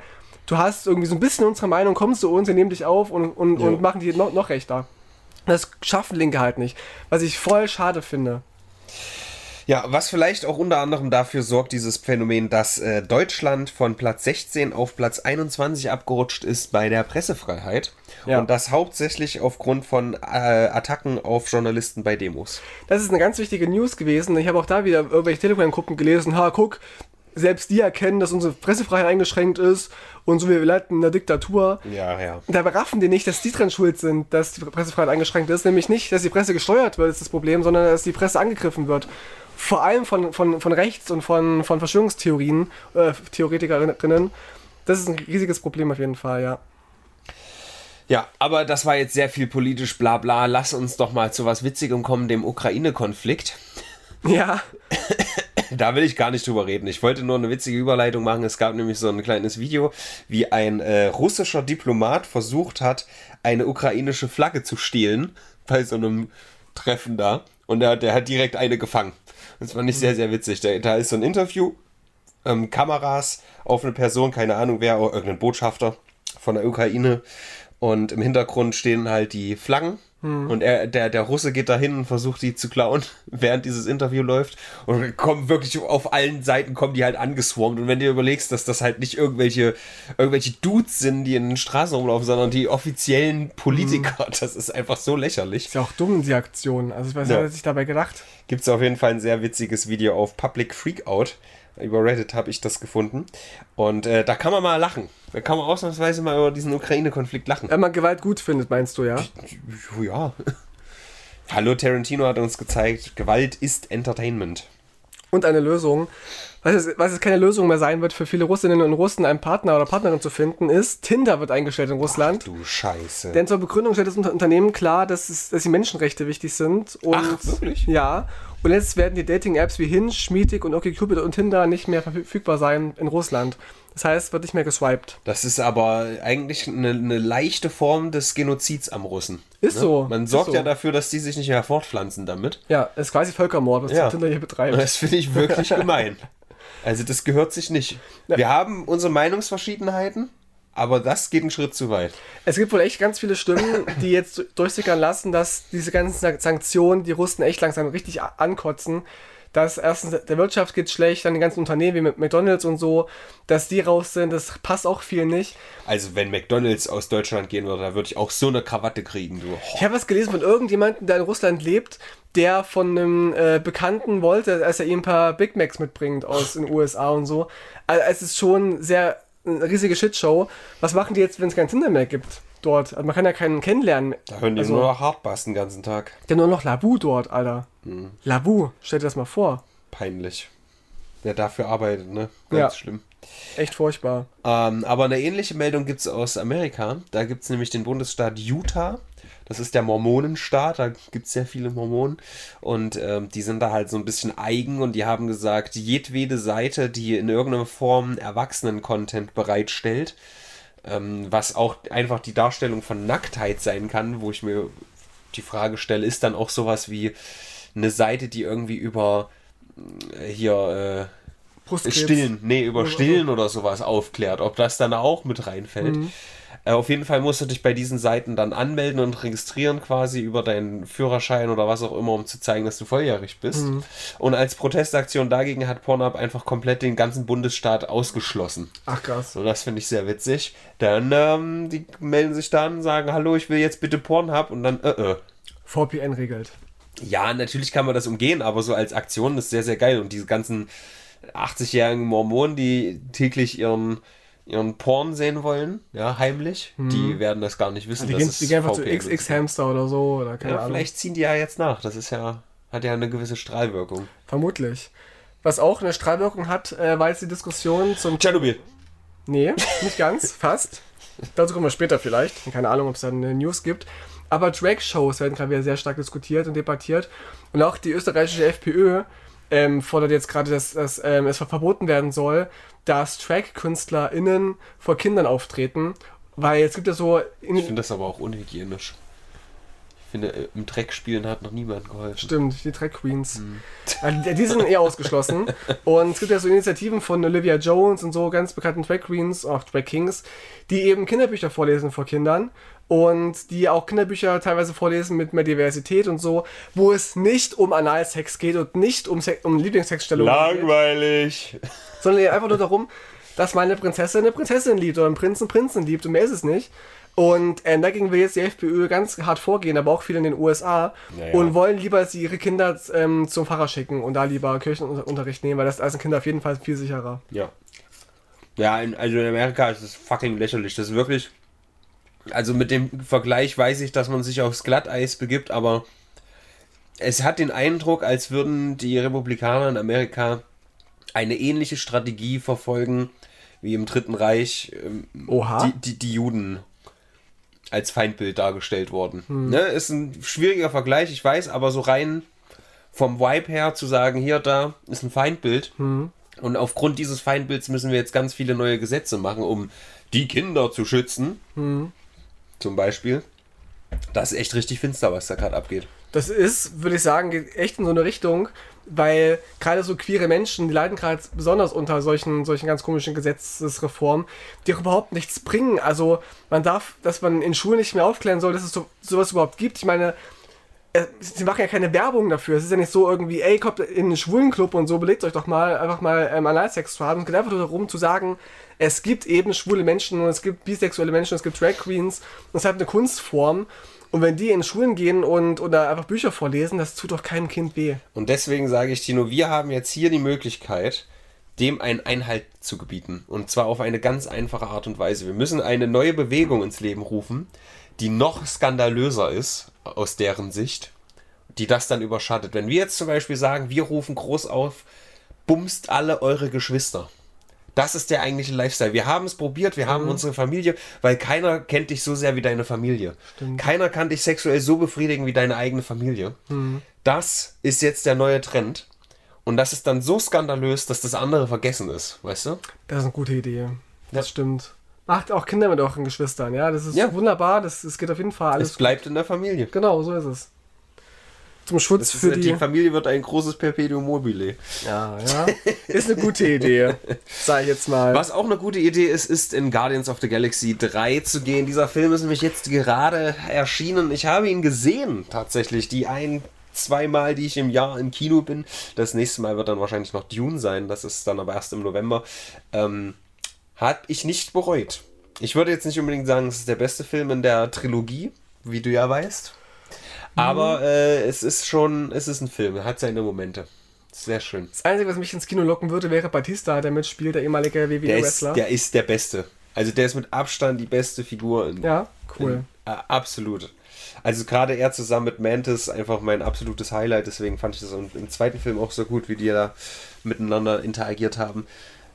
du hast irgendwie so ein bisschen unsere Meinung, kommst zu uns, wir nehmen dich auf und, und, Ja. und machen die noch, noch rechter. Das schaffen Linke halt nicht. Was ich voll schade finde. Ja, was vielleicht auch unter anderem dafür sorgt, dieses Phänomen, dass äh, Deutschland von Platz 16 auf Platz 21 abgerutscht ist bei der Pressefreiheit. Ja. Und das hauptsächlich aufgrund von äh, Attacken auf Journalisten bei Demos. Das ist eine ganz wichtige News gewesen. Ich habe auch da wieder irgendwelche Telegram-Gruppen gelesen. Ha, guck, selbst die erkennen, dass unsere Pressefreiheit eingeschränkt ist und so, wir leiten in der Diktatur. Ja, ja. Da beraffen die nicht, dass die dran schuld sind, dass die Pressefreiheit eingeschränkt ist. Nämlich nicht, dass die Presse gesteuert wird, ist das Problem, sondern dass die Presse angegriffen wird. Vor allem von, von, von rechts und von, von Verschwörungstheorien, äh, Theoretikerinnen. Das ist ein riesiges Problem auf jeden Fall, ja. Ja, aber das war jetzt sehr viel politisch Blabla. Lass uns doch mal zu was Witzigem kommen, dem Ukraine-Konflikt. Ja, Da will ich gar nicht drüber reden. Ich wollte nur eine witzige Überleitung machen. Es gab nämlich so ein kleines Video, wie ein äh, russischer Diplomat versucht hat, eine ukrainische Flagge zu stehlen bei so einem Treffen da. Und der, der hat direkt eine gefangen. Das fand ich sehr, sehr witzig. Da, da ist so ein Interview, ähm, Kameras auf eine Person, keine Ahnung wer, irgendein Botschafter von der Ukraine. Und im Hintergrund stehen halt die Flaggen. Und er, der, der Russe geht dahin und versucht die zu klauen, während dieses Interview läuft. Und kommen wirklich auf allen Seiten kommen die halt angeswarmt. Und wenn du überlegst, dass das halt nicht irgendwelche, irgendwelche Dudes sind, die in den Straßen rumlaufen, sondern die offiziellen Politiker, das ist einfach so lächerlich. Ist ja auch dumm, die Aktion. Also ich weiß nicht, Ja. was hat sich dabei gedacht. Gibt es auf jeden Fall ein sehr witziges Video auf Public Freakout. Über Reddit habe ich das gefunden. Und äh, da kann man mal lachen. Da kann man ausnahmsweise mal über diesen Ukraine-Konflikt lachen. Wenn man Gewalt gut findet, meinst du, ja? Ja. Hallo Tarantino hat uns gezeigt, Gewalt ist Entertainment. Und eine Lösung. Was jetzt, was jetzt keine Lösung mehr sein wird für viele Russinnen und Russen, einen Partner oder Partnerin zu finden, ist, Tinder wird eingestellt in Russland. Du Scheiße. Denn zur Begründung stellt das Unter- Unternehmen klar, dass, es, dass die Menschenrechte wichtig sind. Und, Ach, wirklich? Ja. Und jetzt werden die Dating-Apps wie Hinge, Meetic und OkCupid und Tinder nicht mehr verfügbar sein in Russland. Das heißt, wird nicht mehr geswiped. Das ist aber eigentlich eine, eine leichte Form des Genozids am Russen. Ist so, Man sorgt so. ja dafür, dass die sich nicht mehr fortpflanzen damit. Ja, ist quasi Völkermord, was Ja. Tinder hier betreibt. Das finde ich wirklich gemein. Also das gehört sich nicht. Wir haben unsere Meinungsverschiedenheiten, aber das geht einen Schritt zu weit. Es gibt wohl echt ganz viele Stimmen, die jetzt durchsickern lassen, dass diese ganzen San- Sanktionen die Russen echt langsam richtig ankotzen. Dass erstens der Wirtschaft geht schlecht, dann die ganzen Unternehmen wie mit McDonalds und so, dass die raus sind, das passt auch viel nicht. Also wenn McDonalds aus Deutschland gehen würde, da würde ich auch so eine Krawatte kriegen, du. Ich habe was gelesen von irgendjemandem, der in Russland lebt, der von einem äh, Bekannten wollte, dass er ihm ein paar Big Macs mitbringt aus den USA und so. Also es ist schon sehr eine riesige Shitshow. Was machen die jetzt, wenn es kein Tinder mehr gibt dort? Also man kann ja keinen kennenlernen. Da hören die also, nur noch Hardbass den ganzen Tag. Der nur noch Labu dort, Alter. Mhm. Labu, stell dir das mal vor. Peinlich. Wer dafür arbeitet, ne? Ganz Ja. schlimm. Echt furchtbar. Ähm, aber eine ähnliche Meldung gibt es aus Amerika. Da gibt es nämlich den Bundesstaat Utah. Das ist der Mormonenstaat, da gibt es sehr viele Mormonen. Und ähm, die sind da halt so ein bisschen eigen und die haben gesagt, jedwede Seite, die in irgendeiner Form Erwachsenen-Content bereitstellt, ähm, was auch einfach die Darstellung von Nacktheit sein kann, wo ich mir die Frage stelle, ist dann auch sowas wie eine Seite, die irgendwie über äh, hier äh, Brustkrebs. Stillen, nee, über Oder so. Stillen oder sowas aufklärt, ob das dann auch mit reinfällt. Mhm. Äh, auf jeden Fall musst du dich bei diesen Seiten dann anmelden und registrieren quasi über deinen Führerschein oder was auch immer, um zu zeigen, dass du volljährig bist. Mhm. Und als Protestaktion dagegen hat Pornhub einfach komplett den ganzen Bundesstaat ausgeschlossen. Ach krass. So, das finde ich sehr witzig. Dann, ähm, die melden sich dann, sagen, hallo, ich will jetzt bitte Pornhub und dann, äh, äh. VPN regelt. Ja, natürlich kann man das umgehen, aber so als Aktion ist sehr, sehr geil. Und diese ganzen 80-jährigen Mormonen, die täglich ihren, ihren Porn sehen wollen, ja, heimlich, die werden das gar nicht wissen. Die dass gehen, die gehen einfach zu VPN ist. XX-Hamster oder so, oder keine Ja, Ahnung. vielleicht ziehen die ja jetzt nach. Das ist ja, hat ja eine gewisse Strahlwirkung. Vermutlich. Was auch eine Strahlwirkung hat, äh, war jetzt die Diskussion zum. Tschernobyl. Nee, nicht ganz, fast. Dazu kommen wir später vielleicht. Keine Ahnung, ob es da eine News gibt. Aber Drag-Shows werden gerade wieder sehr stark diskutiert und debattiert. Und auch die österreichische FPÖ ähm, fordert jetzt gerade, dass, dass ähm, es verboten werden soll, dass Drag-KünstlerInnen vor Kindern auftreten. Weil es gibt ja so. Ich finde das aber auch unhygienisch. Ich finde, äh, im Dreck spielen hat noch niemand geholfen. Stimmt, die Drag Queens. Also, die, sind eher ausgeschlossen. Und es gibt ja so Initiativen von Olivia Jones und so ganz bekannten Drag Queens, auch Drag Kings, die eben Kinderbücher vorlesen vor Kindern. Und die auch Kinderbücher teilweise vorlesen mit mehr Diversität und so, wo es nicht um Analsex geht und nicht um, Se um Lieblingssexstellungen geht, Langweilig. sondern einfach nur darum, dass meine Prinzessin eine Prinzessin liebt oder ein Prinz einen Prinzen liebt und mehr ist es nicht. Und äh, dagegen will jetzt die FPÖ ganz hart vorgehen, aber auch viele in den USA Naja. und wollen lieber, dass sie ihre Kinder ähm, zum Pfarrer schicken und da lieber Kirchenunterricht nehmen, weil das als ein Kind auf jeden Fall viel sicherer. Ja. Ja, in, also in Amerika ist es fucking lächerlich. Das ist wirklich. Also mit dem Vergleich weiß ich, dass man sich aufs Glatteis begibt, aber es hat den Eindruck, als würden die Republikaner in Amerika eine ähnliche Strategie verfolgen wie im Dritten Reich ähm, die, die, die Juden als Feindbild dargestellt wurden. Ne? Ist ein schwieriger Vergleich, ich weiß, aber so rein vom Vibe her zu sagen, hier, da ist ein Feindbild. Und aufgrund dieses Feindbilds müssen wir jetzt ganz viele neue Gesetze machen, um die Kinder zu schützen. Zum Beispiel. Das ist echt richtig finster, was da gerade abgeht. Das ist, würde ich sagen, geht echt in so eine Richtung, weil gerade so queere Menschen, die leiden gerade besonders unter solchen, solchen ganz komischen Gesetzesreformen, die auch überhaupt nichts bringen. Also man darf, dass man in Schulen nicht mehr aufklären soll, dass es so, sowas überhaupt gibt. Ich meine, sie machen ja keine Werbung dafür. Es ist ja nicht so irgendwie, ey, kommt in einen schwulen Club und so, belegt euch doch mal, einfach mal ähm, Analsex zu haben. Es geht einfach darum zu sagen, es gibt eben schwule Menschen und es gibt bisexuelle Menschen, es gibt Drag Queens. Und es ist halt eine Kunstform. Und wenn die in Schulen gehen und oder einfach Bücher vorlesen, das tut doch keinem Kind weh. Und deswegen sage ich Tino, wir haben jetzt hier die Möglichkeit, dem einen Einhalt zu gebieten. Und zwar auf eine ganz einfache Art und Weise. Wir müssen eine neue Bewegung ins Leben rufen, die noch skandalöser ist aus deren Sicht, die das dann überschattet. Wenn wir jetzt zum Beispiel sagen, wir rufen groß auf, bumst alle eure Geschwister. Das ist der eigentliche Lifestyle. Wir haben es probiert, wir haben mhm. unsere Familie, weil keiner kennt dich so sehr wie deine Familie. Stimmt. Keiner kann dich sexuell so befriedigen wie deine eigene Familie. Mhm. Das ist jetzt der neue Trend. Und das ist dann so skandalös, dass das andere vergessen ist, weißt du? Das ist eine gute Idee. Das ja. stimmt. Macht auch Kinder mit euren Geschwistern, ja. Das ist ja. wunderbar, das, das geht auf jeden Fall alles. Es bleibt in der Familie. Genau, so ist es. Zum Schutz für die... die Familie wird ein großes Perpetuum mobile. Ja, ja. Ist eine gute Idee, sag ich jetzt mal. Was auch eine gute Idee ist, ist in Guardians of the Galaxy 3 zu gehen. Dieser Film ist nämlich jetzt gerade erschienen. Ich habe ihn gesehen, tatsächlich. Die ein, zweimal, die ich im Jahr im Kino bin. Das nächste Mal wird dann wahrscheinlich noch Dune sein. Das ist dann aber erst im November. Ähm, hat ich nicht bereut. Ich würde jetzt nicht unbedingt sagen, es ist der beste Film in der Trilogie, wie du ja weißt. Aber mhm. äh, es ist schon, es ist ein Film, er hat seine Momente. Sehr schön. Das Einzige, was mich ins Kino locken würde, wäre Batista, der mitspielt, der ehemalige WWE-Wrestler. Der, der ist der Beste. Also der ist mit Abstand die beste Figur. In, ja, cool. In, äh, absolut. Also gerade er zusammen mit Mantis einfach mein absolutes Highlight. Deswegen fand ich das im zweiten Film auch so gut, wie die da miteinander interagiert haben.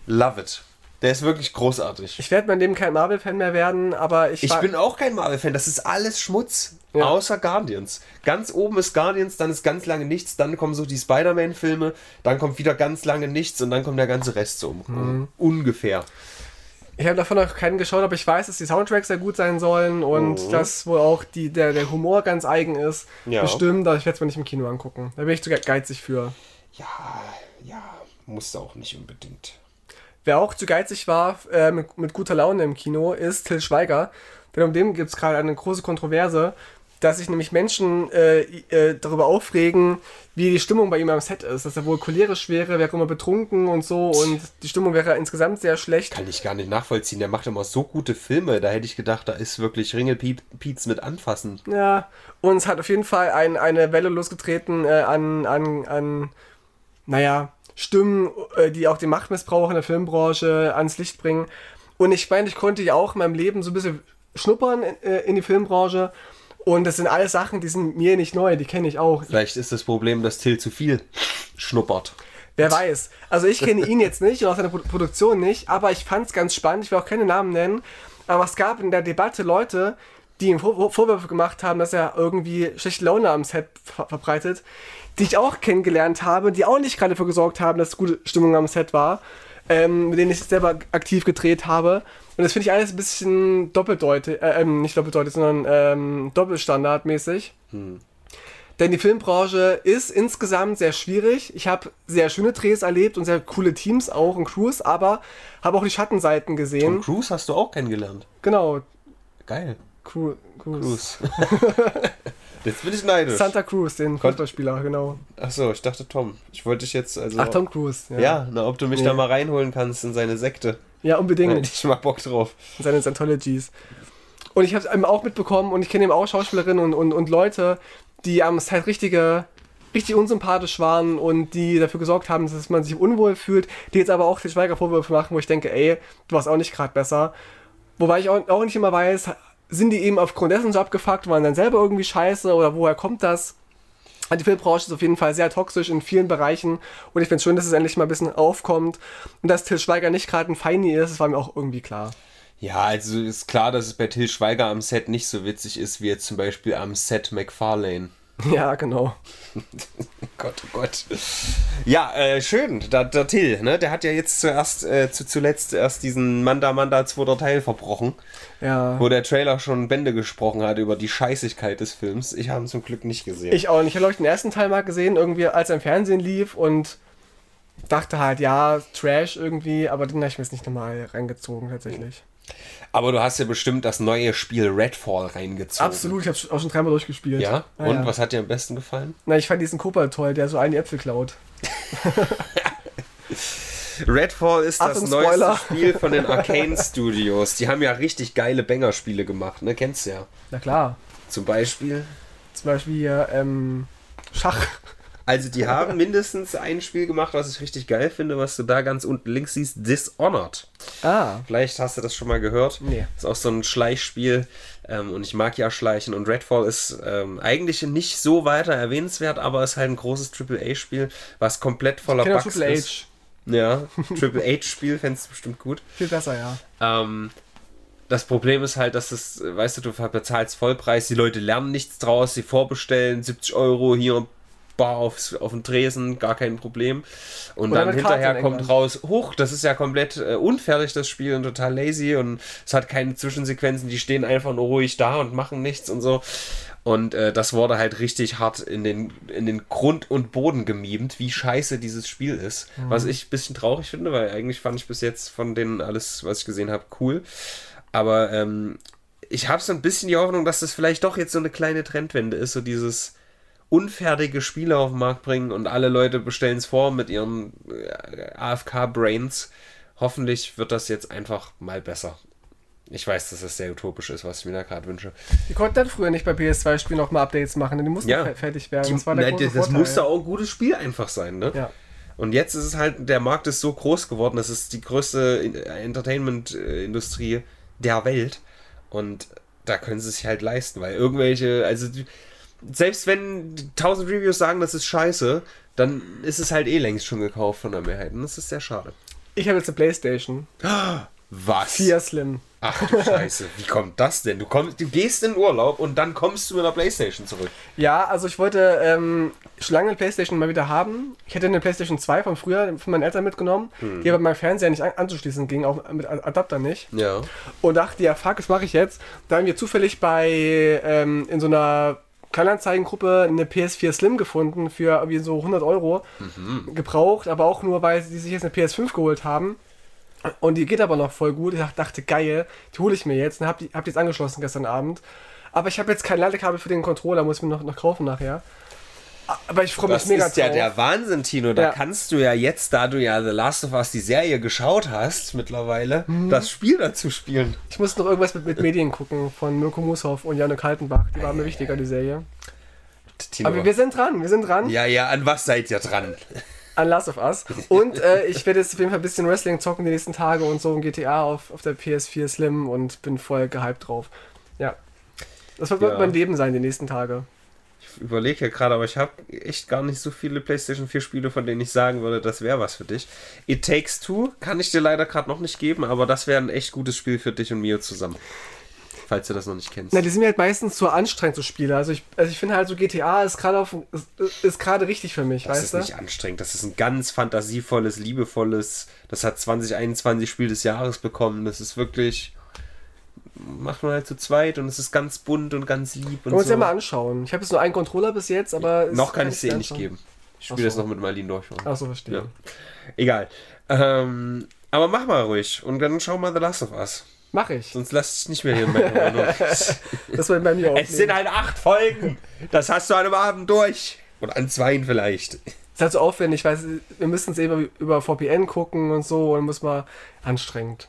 Love it. Der ist wirklich großartig. Ich werde mein Leben kein Marvel-Fan mehr werden, aber ich. Ich bin auch kein Marvel-Fan. Das ist alles Schmutz. Ja. Außer Guardians. Ganz oben ist Guardians, dann ist ganz lange nichts, dann kommen so die Spider-Man-Filme, dann kommt wieder ganz lange nichts und dann kommt der ganze Rest so mhm. ungefähr. Ich habe davon noch keinen geschaut, aber ich weiß, dass die Soundtracks sehr gut sein sollen und mhm. dass wohl auch die, der, der Humor ganz eigen ist. Ja. Bestimmt, aber ich werde es mir nicht im Kino angucken. Da bin ich zu geizig für. Ja, ja, musste auch nicht unbedingt. Wer auch zu geizig war äh, mit, mit, guter Laune im Kino, ist Till Schweiger. Denn um den gibt es gerade eine große Kontroverse, dass sich nämlich Menschen äh, äh, darüber aufregen, wie die Stimmung bei ihm am Set ist. Dass er wohl cholerisch wäre, wäre immer betrunken und so und die Stimmung wäre insgesamt sehr schlecht. Kann ich gar nicht nachvollziehen. Der macht immer so gute Filme. Da hätte ich gedacht, da ist wirklich Ringelpiez mit anfassen. Ja, und es hat auf jeden Fall ein, eine Welle losgetreten äh, an, an, an, naja, Stimmen, äh, die auch den Machtmissbrauch in der Filmbranche ans Licht bringen. Und ich meine, ich konnte ja auch in meinem Leben so ein bisschen schnuppern in, äh, in die Filmbranche. Und das sind alles Sachen, die sind mir nicht neu, die kenne ich auch. Vielleicht ist das Problem, dass Till zu viel schnuppert. Wer weiß. Also ich kenne ihn jetzt nicht und auch seine Produktion nicht, aber ich fand es ganz spannend. Ich will auch keine Namen nennen. Aber es gab in der Debatte Leute, die ihm Vor Vorwürfe gemacht haben, dass er irgendwie schlechte Laune am Set ver verbreitet, die ich auch kennengelernt habe, die auch nicht gerade dafür gesorgt haben, dass gute Stimmung am Set war, ähm, mit denen ich selber aktiv gedreht habe. Und das finde ich alles ein bisschen doppeldeutig, äh, ähm, nicht doppeldeutig, sondern ähm, doppelstandardmäßig. Hm. Denn die Filmbranche ist insgesamt sehr schwierig. Ich habe sehr schöne Drehs erlebt und sehr coole Teams auch und Crews, aber habe auch die Schattenseiten gesehen. Und Crews hast du auch kennengelernt. Genau. Geil. Cru Cruz. jetzt bin ich neidisch. Santa Cruz, den Fußballspieler, genau. Achso, ich dachte Tom. Ich wollte dich jetzt also. Ach, Tom Cruise. Ja, ja na, ob du mich nee. da mal reinholen kannst in seine Sekte. Ja, unbedingt. Da ich mal Bock drauf. In seine Scientologies. Und ich habe es eben auch mitbekommen und ich kenne eben auch Schauspielerinnen und, und, und Leute, die am Set richtige richtig unsympathisch waren und die dafür gesorgt haben, dass man sich unwohl fühlt, die jetzt aber auch die Schweiger Vorwürfe machen, wo ich denke, ey, du warst auch nicht gerade besser. Wobei ich auch, auch nicht immer weiß, sind die eben aufgrund dessen so abgefuckt, waren dann selber irgendwie scheiße oder woher kommt das? Die Filmbranche ist auf jeden Fall sehr toxisch in vielen Bereichen und ich finde es schön, dass es endlich mal ein bisschen aufkommt und dass Till Schweiger nicht gerade ein Feini ist, das war mir auch irgendwie klar. Ja, also ist klar, dass es bei Till Schweiger am Set nicht so witzig ist wie jetzt zum Beispiel am Set McFarlane. Ja, genau. Gott, oh Gott. Ja, äh, schön. Der, der Till, ne? Der hat ja jetzt zuerst, äh, zu, zuletzt erst diesen Manda Manda zweiter Teil verbrochen. Ja. Wo der Trailer schon Bände gesprochen hat über die Scheißigkeit des Films. Ich habe ihn zum Glück nicht gesehen. Ich auch nicht. Ich habe, glaube ich, den ersten Teil mal gesehen, irgendwie, als er im Fernsehen lief und dachte halt, ja, Trash irgendwie, aber den habe ich mir jetzt nicht nochmal reingezogen, tatsächlich. Aber du hast ja bestimmt das neue Spiel Redfall reingezogen. Absolut, ich habe auch schon dreimal durchgespielt. Ja? Ah, Und ja. was hat dir am besten gefallen? Na, ich fand diesen Kobold toll, der so einen Äpfel klaut. Redfall ist das Achtung, neueste. Spiel von den Arcane Studios. Die haben ja richtig geile Banger-Spiele gemacht, ne? Kennst du ja. Na klar. Zum Beispiel. Zum Beispiel hier, ähm, Schach. Also die haben mindestens ein Spiel gemacht, was ich richtig geil finde, was du da ganz unten links siehst, Dishonored. Ah. Vielleicht hast du das schon mal gehört. Nee. Ist auch so ein Schleichspiel ähm, und ich mag ja Schleichen und Redfall ist ähm, eigentlich nicht so weiter erwähnenswert, aber ist halt ein großes Triple-A-Spiel, was komplett voller Bugs Triple ist. H. Ja, Triple H-Spiel fändest du bestimmt gut. Viel besser, ja. Ähm, das Problem ist halt, dass es, weißt du, du bezahlst Vollpreis, die Leute lernen nichts draus, sie vorbestellen, 70 Euro hier bar aufs, auf dem Tresen, gar kein Problem. Und Oder dann hinterher kommt irgendwann. raus, hoch, das ist ja komplett äh, unfertig, das Spiel, und total lazy und es hat keine Zwischensequenzen, die stehen einfach nur ruhig da und machen nichts und so. Und äh, das wurde halt richtig hart in den, in den Grund und Boden gemimt, wie scheiße dieses Spiel ist. Was ich ein bisschen traurig finde, weil eigentlich fand ich bis jetzt von denen alles, was ich gesehen habe, cool. Aber ähm, ich habe so ein bisschen die Hoffnung, dass das vielleicht doch jetzt so eine kleine Trendwende ist, so dieses unfertige Spiele auf den Markt bringen und alle Leute bestellen es vor mit ihren äh, AFK-Brains. Hoffentlich wird das jetzt einfach mal besser. Ich weiß, dass das sehr utopisch ist, was ich mir da gerade wünsche. Die konnten dann früher nicht bei PS2-Spielen noch mal Updates machen, denn die mussten Ja. fe- fertig werden. Die, das war der nein, große das Vorteil. musste auch ein gutes Spiel einfach sein, ne? Ja. Und jetzt ist es halt, der Markt ist so groß geworden, das ist die größte In- Entertainment-Industrie der Welt. Und da können sie sich halt leisten, weil irgendwelche, also die- selbst wenn 1000 Reviews sagen, das ist scheiße, dann ist es halt eh längst schon gekauft von der Mehrheit. Und das ist sehr schade. Ich habe jetzt eine Playstation. Was? 4 Slim. Ach du Scheiße, wie kommt das denn? Du, kommst, du gehst in Urlaub und dann kommst du mit der Playstation zurück. Ja, also ich wollte ähm, schon lange eine Playstation mal wieder haben. Ich hätte eine Playstation 2 von früher von meinen Eltern mitgenommen, Hm. die aber meinem Fernseher nicht an anzuschließen ging, auch mit Adapter nicht. Ja. Und dachte, ja, fuck, was mache ich jetzt? Da haben wir zufällig bei ähm, in so einer Kleinanzeigengruppe eine PS4 Slim gefunden für irgendwie so 100 Euro Mhm. gebraucht, aber auch nur, weil sie sich jetzt eine PS5 geholt haben. Und die geht aber noch voll gut. Ich dachte, geil, die hole ich mir jetzt. Und hab die, hab die jetzt angeschlossen gestern Abend. Aber ich habe jetzt kein Ladekabel für den Controller, muss ich mir noch, noch kaufen nachher. Aber ich freue mich Das mega ist ja drauf. der Wahnsinn, Tino. Da Ja. kannst du ja jetzt, da du ja The Last of Us die Serie geschaut hast mittlerweile, Mhm. das Spiel dazu spielen. Ich muss noch irgendwas mit, mit Medien gucken von Mirko Mushoff und Janne Kaltenbach. Die war mir wichtiger, die Serie. Tino. Aber wir sind dran, wir sind dran. ja, ja, an was seid ihr dran? an Last of Us. Und äh, ich werde jetzt auf jeden Fall ein bisschen Wrestling zocken die nächsten Tage und so ein GTA auf, auf der PS4 Slim und bin voll gehypt drauf. Ja. Das wird Ja. mein Leben sein die nächsten Tage. Ich überlege ja gerade, aber ich habe echt gar nicht so viele PlayStation 4 Spiele, von denen ich sagen würde, das wäre was für dich. It Takes Two kann ich dir leider gerade noch nicht geben, aber das wäre ein echt gutes Spiel für dich und Mio zusammen. Falls du das noch nicht kennst. Na, die sind mir halt meistens zu anstrengend zu spielen. Also ich, also ich finde halt so GTA ist gerade auf ist, ist gerade richtig für mich, Das weißt ist du? nicht anstrengend. Das ist ein ganz fantasievolles, liebevolles. Das hat 2021 Spiel des Jahres bekommen. Das ist wirklich. Macht man halt zu zweit und es ist ganz bunt und ganz lieb und Können wir uns so. ja mal anschauen. Ich habe jetzt nur einen Controller bis jetzt, aber. es noch kann kann ich sie eh nicht geben. Ich spiele das noch mit Marlene durch. Ach so, verstehe. Ja. Egal. Ähm, aber mach mal ruhig und dann schau mal The Last of Us. Mach ich. Sonst lass dich nicht mehr hier in Wohnung. Das wird bei mir Es sind halt acht Folgen. Das hast du an einem Abend durch. Und an zweien vielleicht. ist halt so aufwendig, weil wir müssen es eben über VPN gucken und so und muss mal anstrengend.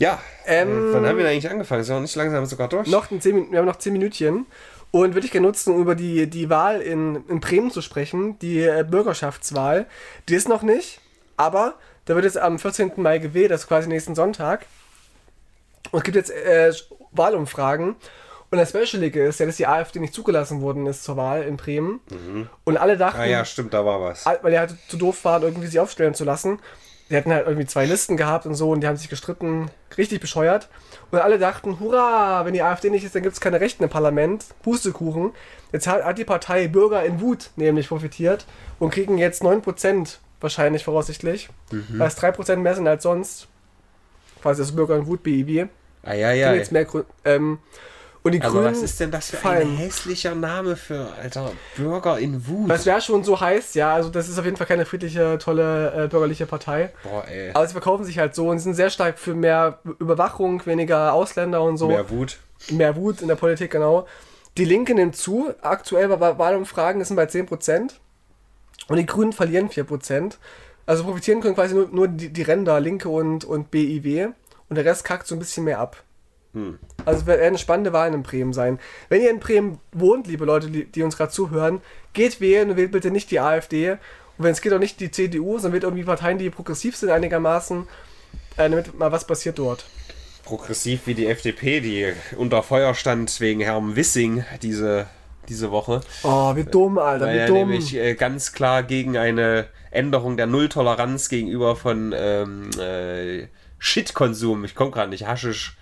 Ja. Ähm, Wann haben wir eigentlich angefangen? Sind wir nicht langsam sogar durch? Noch ein zehn, Min- wir haben noch 10 Minütchen. Und würde ich gerne nutzen, um über die, die Wahl in, in Bremen zu sprechen, die äh, Bürgerschaftswahl. Die ist noch nicht, aber da wird jetzt am 14. Mai gewählt, also quasi nächsten Sonntag. Und es gibt jetzt äh, Wahlumfragen. Und das Specialige ist ja, dass die AfD nicht zugelassen worden ist zur Wahl in Bremen. Und alle dachten, Ah ja, stimmt, da war was. weil er halt zu doof war, irgendwie sich aufstellen zu lassen. Die hatten halt irgendwie zwei Listen gehabt und so und die haben sich gestritten, richtig bescheuert. Und alle dachten, hurra, wenn die AfD nicht ist, dann gibt es keine Rechten im Parlament. Pustekuchen. Jetzt hat, hat die Partei Bürger in Wut nämlich profitiert und kriegen jetzt 9% wahrscheinlich voraussichtlich, mhm. weil es 3% mehr sind als sonst. Quasi das Bürger in Wut BIW. Ah, ja, ja. Jetzt mehr, ähm, und die Aber Grünen was ist denn das für fallen. ein hässlicher Name für, alter, Bürger in Wut? Das wäre schon so heiß, ja. Also das ist auf jeden Fall keine friedliche, tolle äh, bürgerliche Partei. Boah, ey. Aber sie verkaufen sich halt so und sind sehr stark für mehr Überwachung, weniger Ausländer und so. Mehr Wut. Mehr Wut in der Politik, genau. Die Linke nimmt zu. Aktuell bei Wahlumfragen sind bei 10%. Und die Grünen verlieren 4%. Also profitieren können quasi nur, nur die, die Ränder, Linke und, und BIW. Und der Rest kackt so ein bisschen mehr ab. Hm. Also es werden eine spannende Wahlen in Bremen sein. Wenn ihr in Bremen wohnt, liebe Leute, die, die uns gerade zuhören, geht wählen und wählt bitte nicht die AfD. Und wenn es geht auch nicht die CDU, sondern wählt irgendwie Parteien, die progressiv sind einigermaßen, äh, damit mal was passiert dort. Progressiv wie die FDP, die unter Feuer stand wegen Herrn Wissing diese, diese Woche. Oh, wie dumm, Alter, Weil wie er dumm. nämlich äh, ganz klar gegen eine Änderung der Nulltoleranz gegenüber von ähm, äh, Shit-Konsum, ich komme gerade nicht, Haschisch-Konsum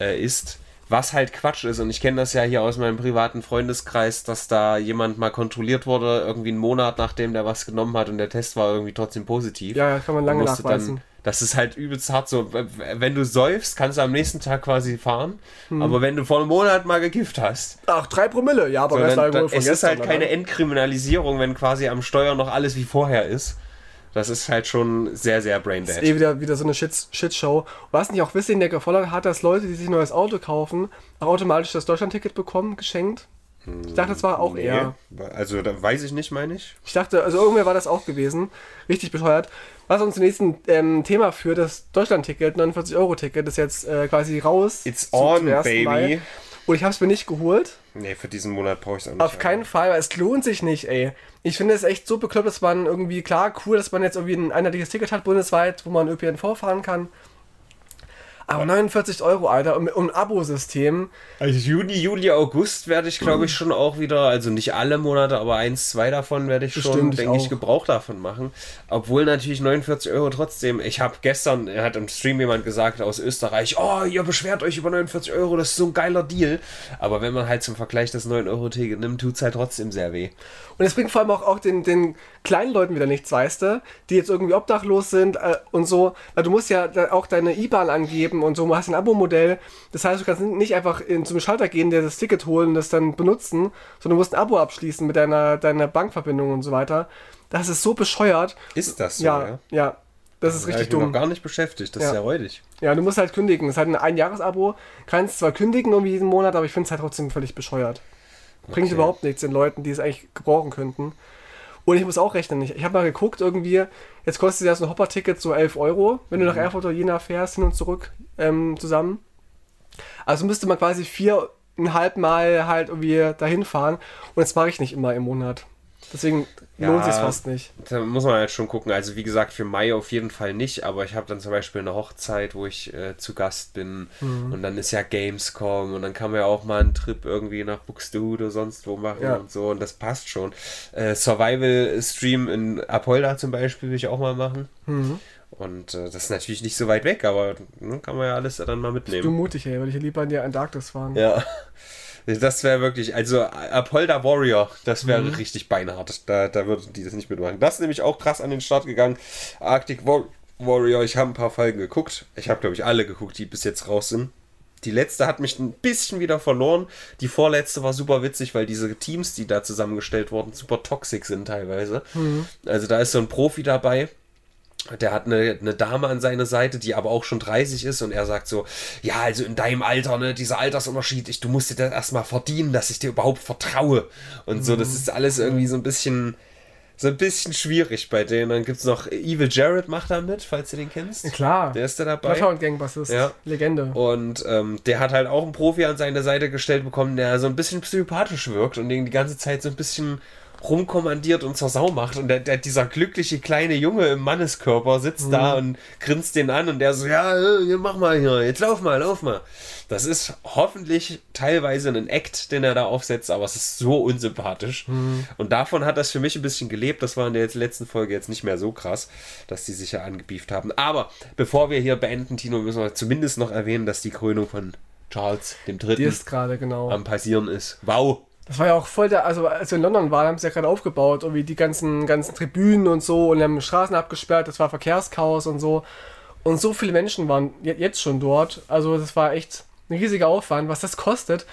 äh, ist. Was halt Quatsch ist, und ich kenne das ja hier aus meinem privaten Freundeskreis, dass da jemand mal kontrolliert wurde, irgendwie einen Monat nachdem der was genommen hat und der Test war irgendwie trotzdem positiv. Ja, kann man lange nachweisen. Dann, das ist halt übelst hart so. Wenn du säufst, kannst du am nächsten Tag quasi fahren. Hm. Aber wenn du vor einem Monat mal gekifft hast, Ach, drei Promille, ja, aber so, dann, dann, es ist halt keine oder? Entkriminalisierung, wenn quasi am Steuer noch alles wie vorher ist. Das ist halt schon sehr, sehr brain Das ist eh wieder, wieder so eine Shit- Shitshow. Was nicht auch Wissing, der gefordert hat, dass Leute, die sich ein neues Auto kaufen, auch automatisch das Deutschlandticket bekommen, geschenkt? Ich dachte, das war auch Nee, eher. Also, da weiß ich nicht, meine ich. Ich dachte, also irgendwer war das auch gewesen. Richtig bescheuert. Was uns zum nächsten ähm, Thema führt, das Deutschland-Ticket, 49-Euro-Ticket, ist jetzt äh, quasi raus. It's on, baby. Mal. Und ich habe es mir nicht geholt. Nee, für diesen Monat brauche ich es auch nicht. Auf keinen Fall, weil es lohnt sich nicht, ey. Ich finde es echt so bekloppt, dass man irgendwie, klar, cool, dass man jetzt irgendwie ein einheitliches Ticket hat bundesweit, wo man ÖPNV fahren kann. Aber 49 Euro, Alter, um ein Abo-System. Also Juni, Juli, August werde ich, glaube ich, schon auch wieder, also nicht alle Monate, aber eins, zwei davon werde ich schon, Bestimmt, denke ich, auch. Gebrauch davon machen. Obwohl natürlich 49 Euro trotzdem, ich habe gestern, hat im Stream jemand gesagt aus Österreich, oh, ihr beschwert euch über 49 Euro, das ist so ein geiler Deal. Aber wenn man halt zum Vergleich das 9-Euro-Ticket nimmt, tut es halt trotzdem sehr weh. Und es bringt vor allem auch, auch den, den kleinen Leuten wieder nichts, weißt du, die jetzt irgendwie obdachlos sind äh, und so. Weil du musst ja auch deine IBAN angeben und so, du hast ein Abo-Modell. Das heißt, du kannst nicht einfach in, zum Schalter gehen, dir das Ticket holen und das dann benutzen, sondern du musst ein Abo abschließen mit deiner, deiner Bankverbindung und so weiter. Das ist so bescheuert. Ist das so, ja, ja? ja. Das ist hab richtig ich mich dumm. noch gar nicht beschäftigt, das Ja. ist ja räudig. Ja, du musst halt kündigen. Das ist halt ein Einjahresabo. Kannst zwar kündigen irgendwie jeden Monat, aber ich finde es halt trotzdem völlig bescheuert. Bringt Okay. überhaupt nichts den Leuten, die es eigentlich gebrauchen könnten. Und ich muss auch rechnen. Ich, ich habe mal geguckt, irgendwie, jetzt kostet ja so ein Hopper-Ticket so 11 Euro, wenn du nach Erfurt oder Jena fährst, hin und zurück ähm, zusammen. Also müsste man quasi viereinhalb Mal halt irgendwie dahin fahren. Und das mache ich nicht immer im Monat. Deswegen Ja. lohnt sich fast nicht. Da muss man halt schon gucken. Also wie gesagt, für Mai auf jeden Fall nicht, aber ich habe dann zum Beispiel eine Hochzeit, wo ich äh, zu Gast bin Mhm. und dann ist ja Gamescom und dann kann man ja auch mal einen Trip irgendwie nach Buxtehude oder sonst wo machen Ja. und so und das passt schon. Äh, Survival-Stream in Apolda zum Beispiel will ich auch mal machen. Mhm. Und äh, das ist natürlich nicht so weit weg, aber ne, kann man ja alles dann mal Du mitnehmen. mutig, ey, würde ich lieber in die Antarktis fahren. Ja. Das wäre wirklich, also Apolda Warrior, das wäre Mhm. richtig beinhart. Da, da würden die das nicht mitmachen. Das ist nämlich auch krass an den Start gegangen. Arctic War Warrior, ich habe ein paar Folgen geguckt. Ich habe, glaube ich, alle geguckt, die bis jetzt raus sind. Die letzte hat mich ein bisschen wieder verloren. Die vorletzte war super witzig, weil diese Teams, die da zusammengestellt wurden, super toxisch sind teilweise. Also da ist so ein Profi dabei, der hat eine, eine Dame an seiner Seite, die aber auch schon 30 ist und er sagt so, ja, also in deinem Alter, ne, dieser Altersunterschied, ich, du musst dir das erstmal verdienen, dass ich dir überhaupt vertraue. Und so, das ist alles irgendwie so ein bisschen, so ein bisschen schwierig bei denen. Dann gibt es noch Evil Jared macht da mit, falls du den kennst. Klar. Der ist da dabei. Bloodhound Gang Bassist. Ja. Legende. Und ähm, der hat halt auch einen Profi an seine Seite gestellt bekommen, der so ein bisschen psychopathisch wirkt und den die ganze Zeit so ein bisschen rumkommandiert und zur Sau macht. Und der, der, dieser glückliche kleine Junge im Manneskörper sitzt mhm. da und grinst den an und der so, ja, äh, mach mal hier, jetzt lauf mal, lauf mal. Das ist hoffentlich teilweise ein Act, den er da aufsetzt, aber es ist so unsympathisch. Mhm. Und davon hat das für mich ein bisschen gelebt. Das war in der letzten Folge jetzt nicht mehr so krass, dass die sich ja angebieft haben. Aber bevor wir hier beenden, Tino, müssen wir zumindest noch erwähnen, dass die Krönung von Charles dem Dritten genau. am passieren ist. Wow! Das war ja auch voll der, also als wir in London waren, haben sie ja gerade aufgebaut, irgendwie die ganzen, ganzen Tribünen und so und haben Straßen abgesperrt, das war Verkehrschaos und so. Und so viele Menschen waren jetzt schon dort. Also das war echt ein riesiger Aufwand, was das kostet.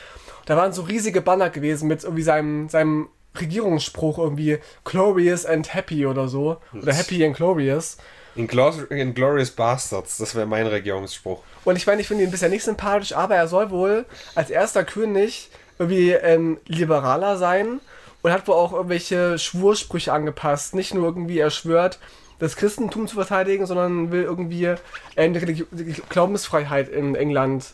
Da waren so riesige Banner gewesen mit irgendwie seinem, seinem Regierungsspruch irgendwie Glorious and Happy oder so. Oder Happy and Glorious. Inglorious Bastards, das wäre mein Regierungsspruch. Und ich meine, ich finde ihn bisher nicht sympathisch, aber er soll wohl als erster König irgendwie ähm, liberaler sein und hat wohl auch irgendwelche Schwursprüche angepasst. Nicht nur irgendwie er schwört, das Christentum zu verteidigen, sondern will irgendwie äh, die, die Glaubensfreiheit in England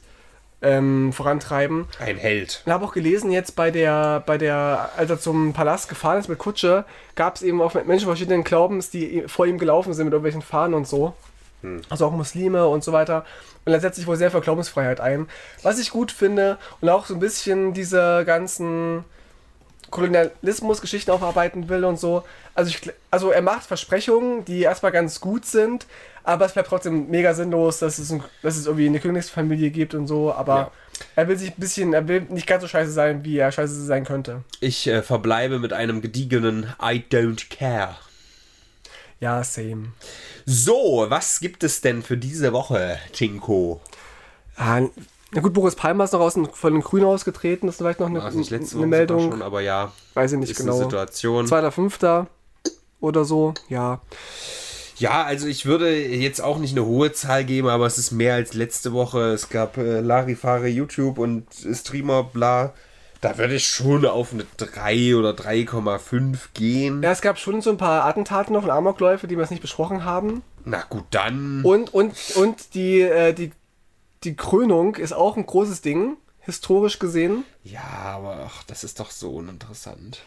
ähm, vorantreiben. Ein Held. Ich habe auch gelesen, jetzt bei der, bei der, als er zum Palast gefahren ist mit Kutsche, gab es eben auch Menschen verschiedenen Glaubens, die vor ihm gelaufen sind mit irgendwelchen Fahnen und so. Hm. Also auch Muslime und so weiter. Und er setzt sich wohl sehr für Glaubensfreiheit ein. Was ich gut finde und auch so ein bisschen diese ganzen Kolonialismus-Geschichten aufarbeiten will und so. Also, ich, also er macht Versprechungen, die erstmal ganz gut sind, aber es bleibt trotzdem mega sinnlos, dass es, ein, dass es irgendwie eine Königsfamilie gibt und so, aber ja. er will sich ein bisschen, er will nicht ganz so scheiße sein, wie er scheiße sein könnte. Ich äh, verbleibe mit einem gediegenen I don't care. Ja, same. So, was gibt es denn für diese Woche, Tinko? Ah, na gut, Boris Palmer ist noch aus dem, von den Grünen ausgetreten, das ist vielleicht noch eine, also eine Meldung. Schon, aber ja, weiß ich nicht genau. Situation. Zweiter, fünfter oder so, ja. Ja, also ich würde jetzt auch nicht eine hohe Zahl geben, aber es ist mehr als letzte Woche. Es gab äh, Larifare YouTube und Streamer, bla. Da würde ich schon auf eine 3 oder 3,5 gehen. Ja, es gab schon so ein paar Attentaten noch und Amokläufe, die wir jetzt nicht besprochen haben. Na gut, dann. Und, und, und die, äh, die, die Krönung ist auch ein großes Ding, historisch gesehen. Ja, aber ach, das ist doch so uninteressant.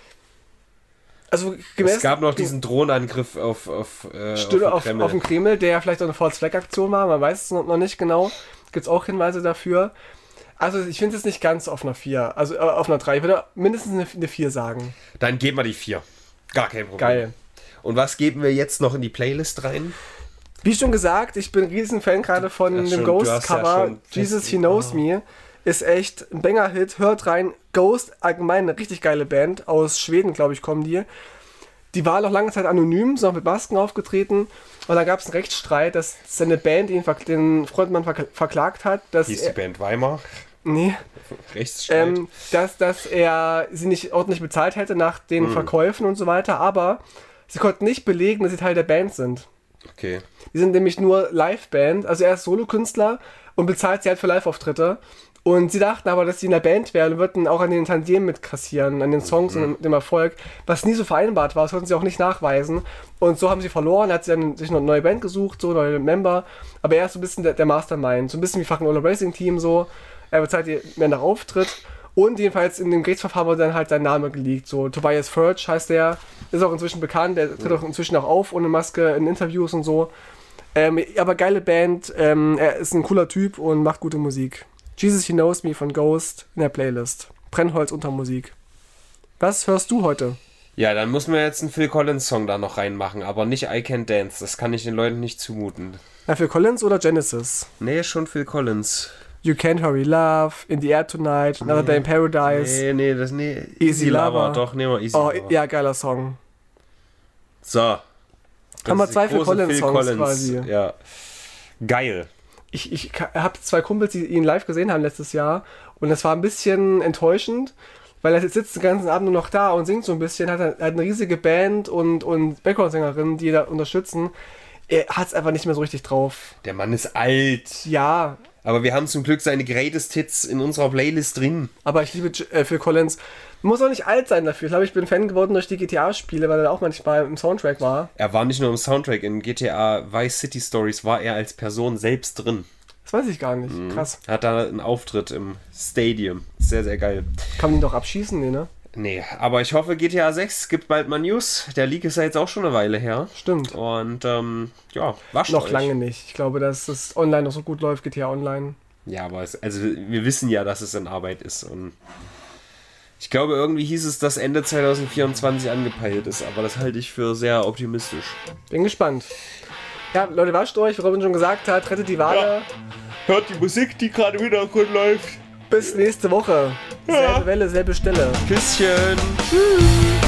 Also gemäß, es gab noch diesen Drohnenangriff auf, auf, äh, auf, den auf, auf, den Kreml, der vielleicht auch eine False-Flag-Aktion war, man weiß es noch nicht genau. Gibt es auch Hinweise dafür. Also ich finde es nicht ganz auf einer 4, also äh, auf einer 3. Ich würde mindestens eine, eine 4 sagen. Dann geben wir die 4. Gar kein Problem. Geil. Und was geben wir jetzt noch in die Playlist rein? Wie schon gesagt, ich bin ein riesen Fan gerade von ja, dem Ghost-Cover. Ja Jesus, He Knows oh. Me. Ist echt ein Banger-Hit. Hört rein. Ghost, allgemein eine richtig geile Band. Aus Schweden, glaube ich, kommen die. Die war noch lange Zeit anonym, sind auch mit Masken aufgetreten. Und dann gab es einen Rechtsstreit, dass seine Band ihn, den Frontmann verklagt hat. Dass Hieß die Band Weimar? Nee. Ähm, dass, dass er sie nicht ordentlich bezahlt hätte nach den mhm. Verkäufen und so weiter, aber sie konnten nicht belegen, dass sie Teil der Band sind. Okay. Die sind nämlich nur Live-Band, also er ist Solokünstler und bezahlt sie halt für Live-Auftritte. Und sie dachten aber, dass sie in der Band wären und würden auch an den Tantiemen mitkassieren, an den Songs mhm. und dem Erfolg, was nie so vereinbart war. Das konnten sie auch nicht nachweisen. Und so haben sie verloren, hat sie dann sich eine neue Band gesucht, so neue Member. Aber er ist so ein bisschen der, der Mastermind, so ein bisschen wie fucking Ola Racing Team so. Er bezahlt ihr mehr nach Auftritt. Und jedenfalls in dem Gerichtsverfahren wurde dann halt sein Name geleakt. So, Tobias Furch heißt der, ist auch inzwischen bekannt, der tritt auch inzwischen auch auf ohne Maske in Interviews und so. Ähm, aber geile Band, ähm, er ist ein cooler Typ und macht gute Musik. Jesus He Knows Me von Ghost in der Playlist. Brennholz unter Musik. Was hörst du heute? Ja, dann muss man jetzt einen Phil Collins Song da noch reinmachen, aber nicht I Can Dance. Das kann ich den Leuten nicht zumuten. Ja, Phil Collins oder Genesis? Nee, schon Phil Collins. You Can't Hurry Love, In the Air Tonight, Another nee. Day in Paradise. Nee, nee, das nee. Easy, Easy. Lover. Doch, nehmen wir Easy oh, Lover. Ja, geiler Song. So. Haben wir zwei Phil Collins Songs Collins. quasi. Ja. Geil. Ich, ich habe zwei Kumpels, die ihn live gesehen haben letztes Jahr und das war ein bisschen enttäuschend, weil er sitzt den ganzen Abend nur noch da und singt so ein bisschen, hat, hat eine riesige Band und, und Background-Sängerinnen, die da unterstützen. Er hat es einfach nicht mehr so richtig drauf. Der Mann ist alt. Ja, aber wir haben zum Glück seine Greatest Hits in unserer Playlist drin. Aber ich liebe äh, Phil Collins. Muss auch nicht alt sein dafür. Ich glaube, ich bin Fan geworden durch die GTA-Spiele, weil er auch manchmal im Soundtrack war. Er war nicht nur im Soundtrack. In GTA Vice City Stories war er als Person selbst drin. Das weiß ich gar nicht. Mhm. Krass. Hat da einen Auftritt im Stadium. Sehr, sehr geil. Kann man ihn doch abschießen, nee, ne? Nee, aber ich hoffe, GTA 6 gibt bald mal News. Der Leak ist ja jetzt auch schon eine Weile her. Stimmt. Und ähm, ja, wascht Noch euch. lange nicht. Ich glaube, dass es online noch so gut läuft, GTA Online. Ja, aber es, also wir wissen ja, dass es in Arbeit ist. Und ich glaube, irgendwie hieß es, dass Ende 2024 angepeilt ist, aber das halte ich für sehr optimistisch. Bin gespannt. Ja, Leute, wascht euch, wie Robin schon gesagt hat, rettet die Wale. Hört die Musik, die gerade im Hintergrund läuft. Bis nächste Woche. Selbe Welle, selbe Stelle. Küsschen. Tschüss.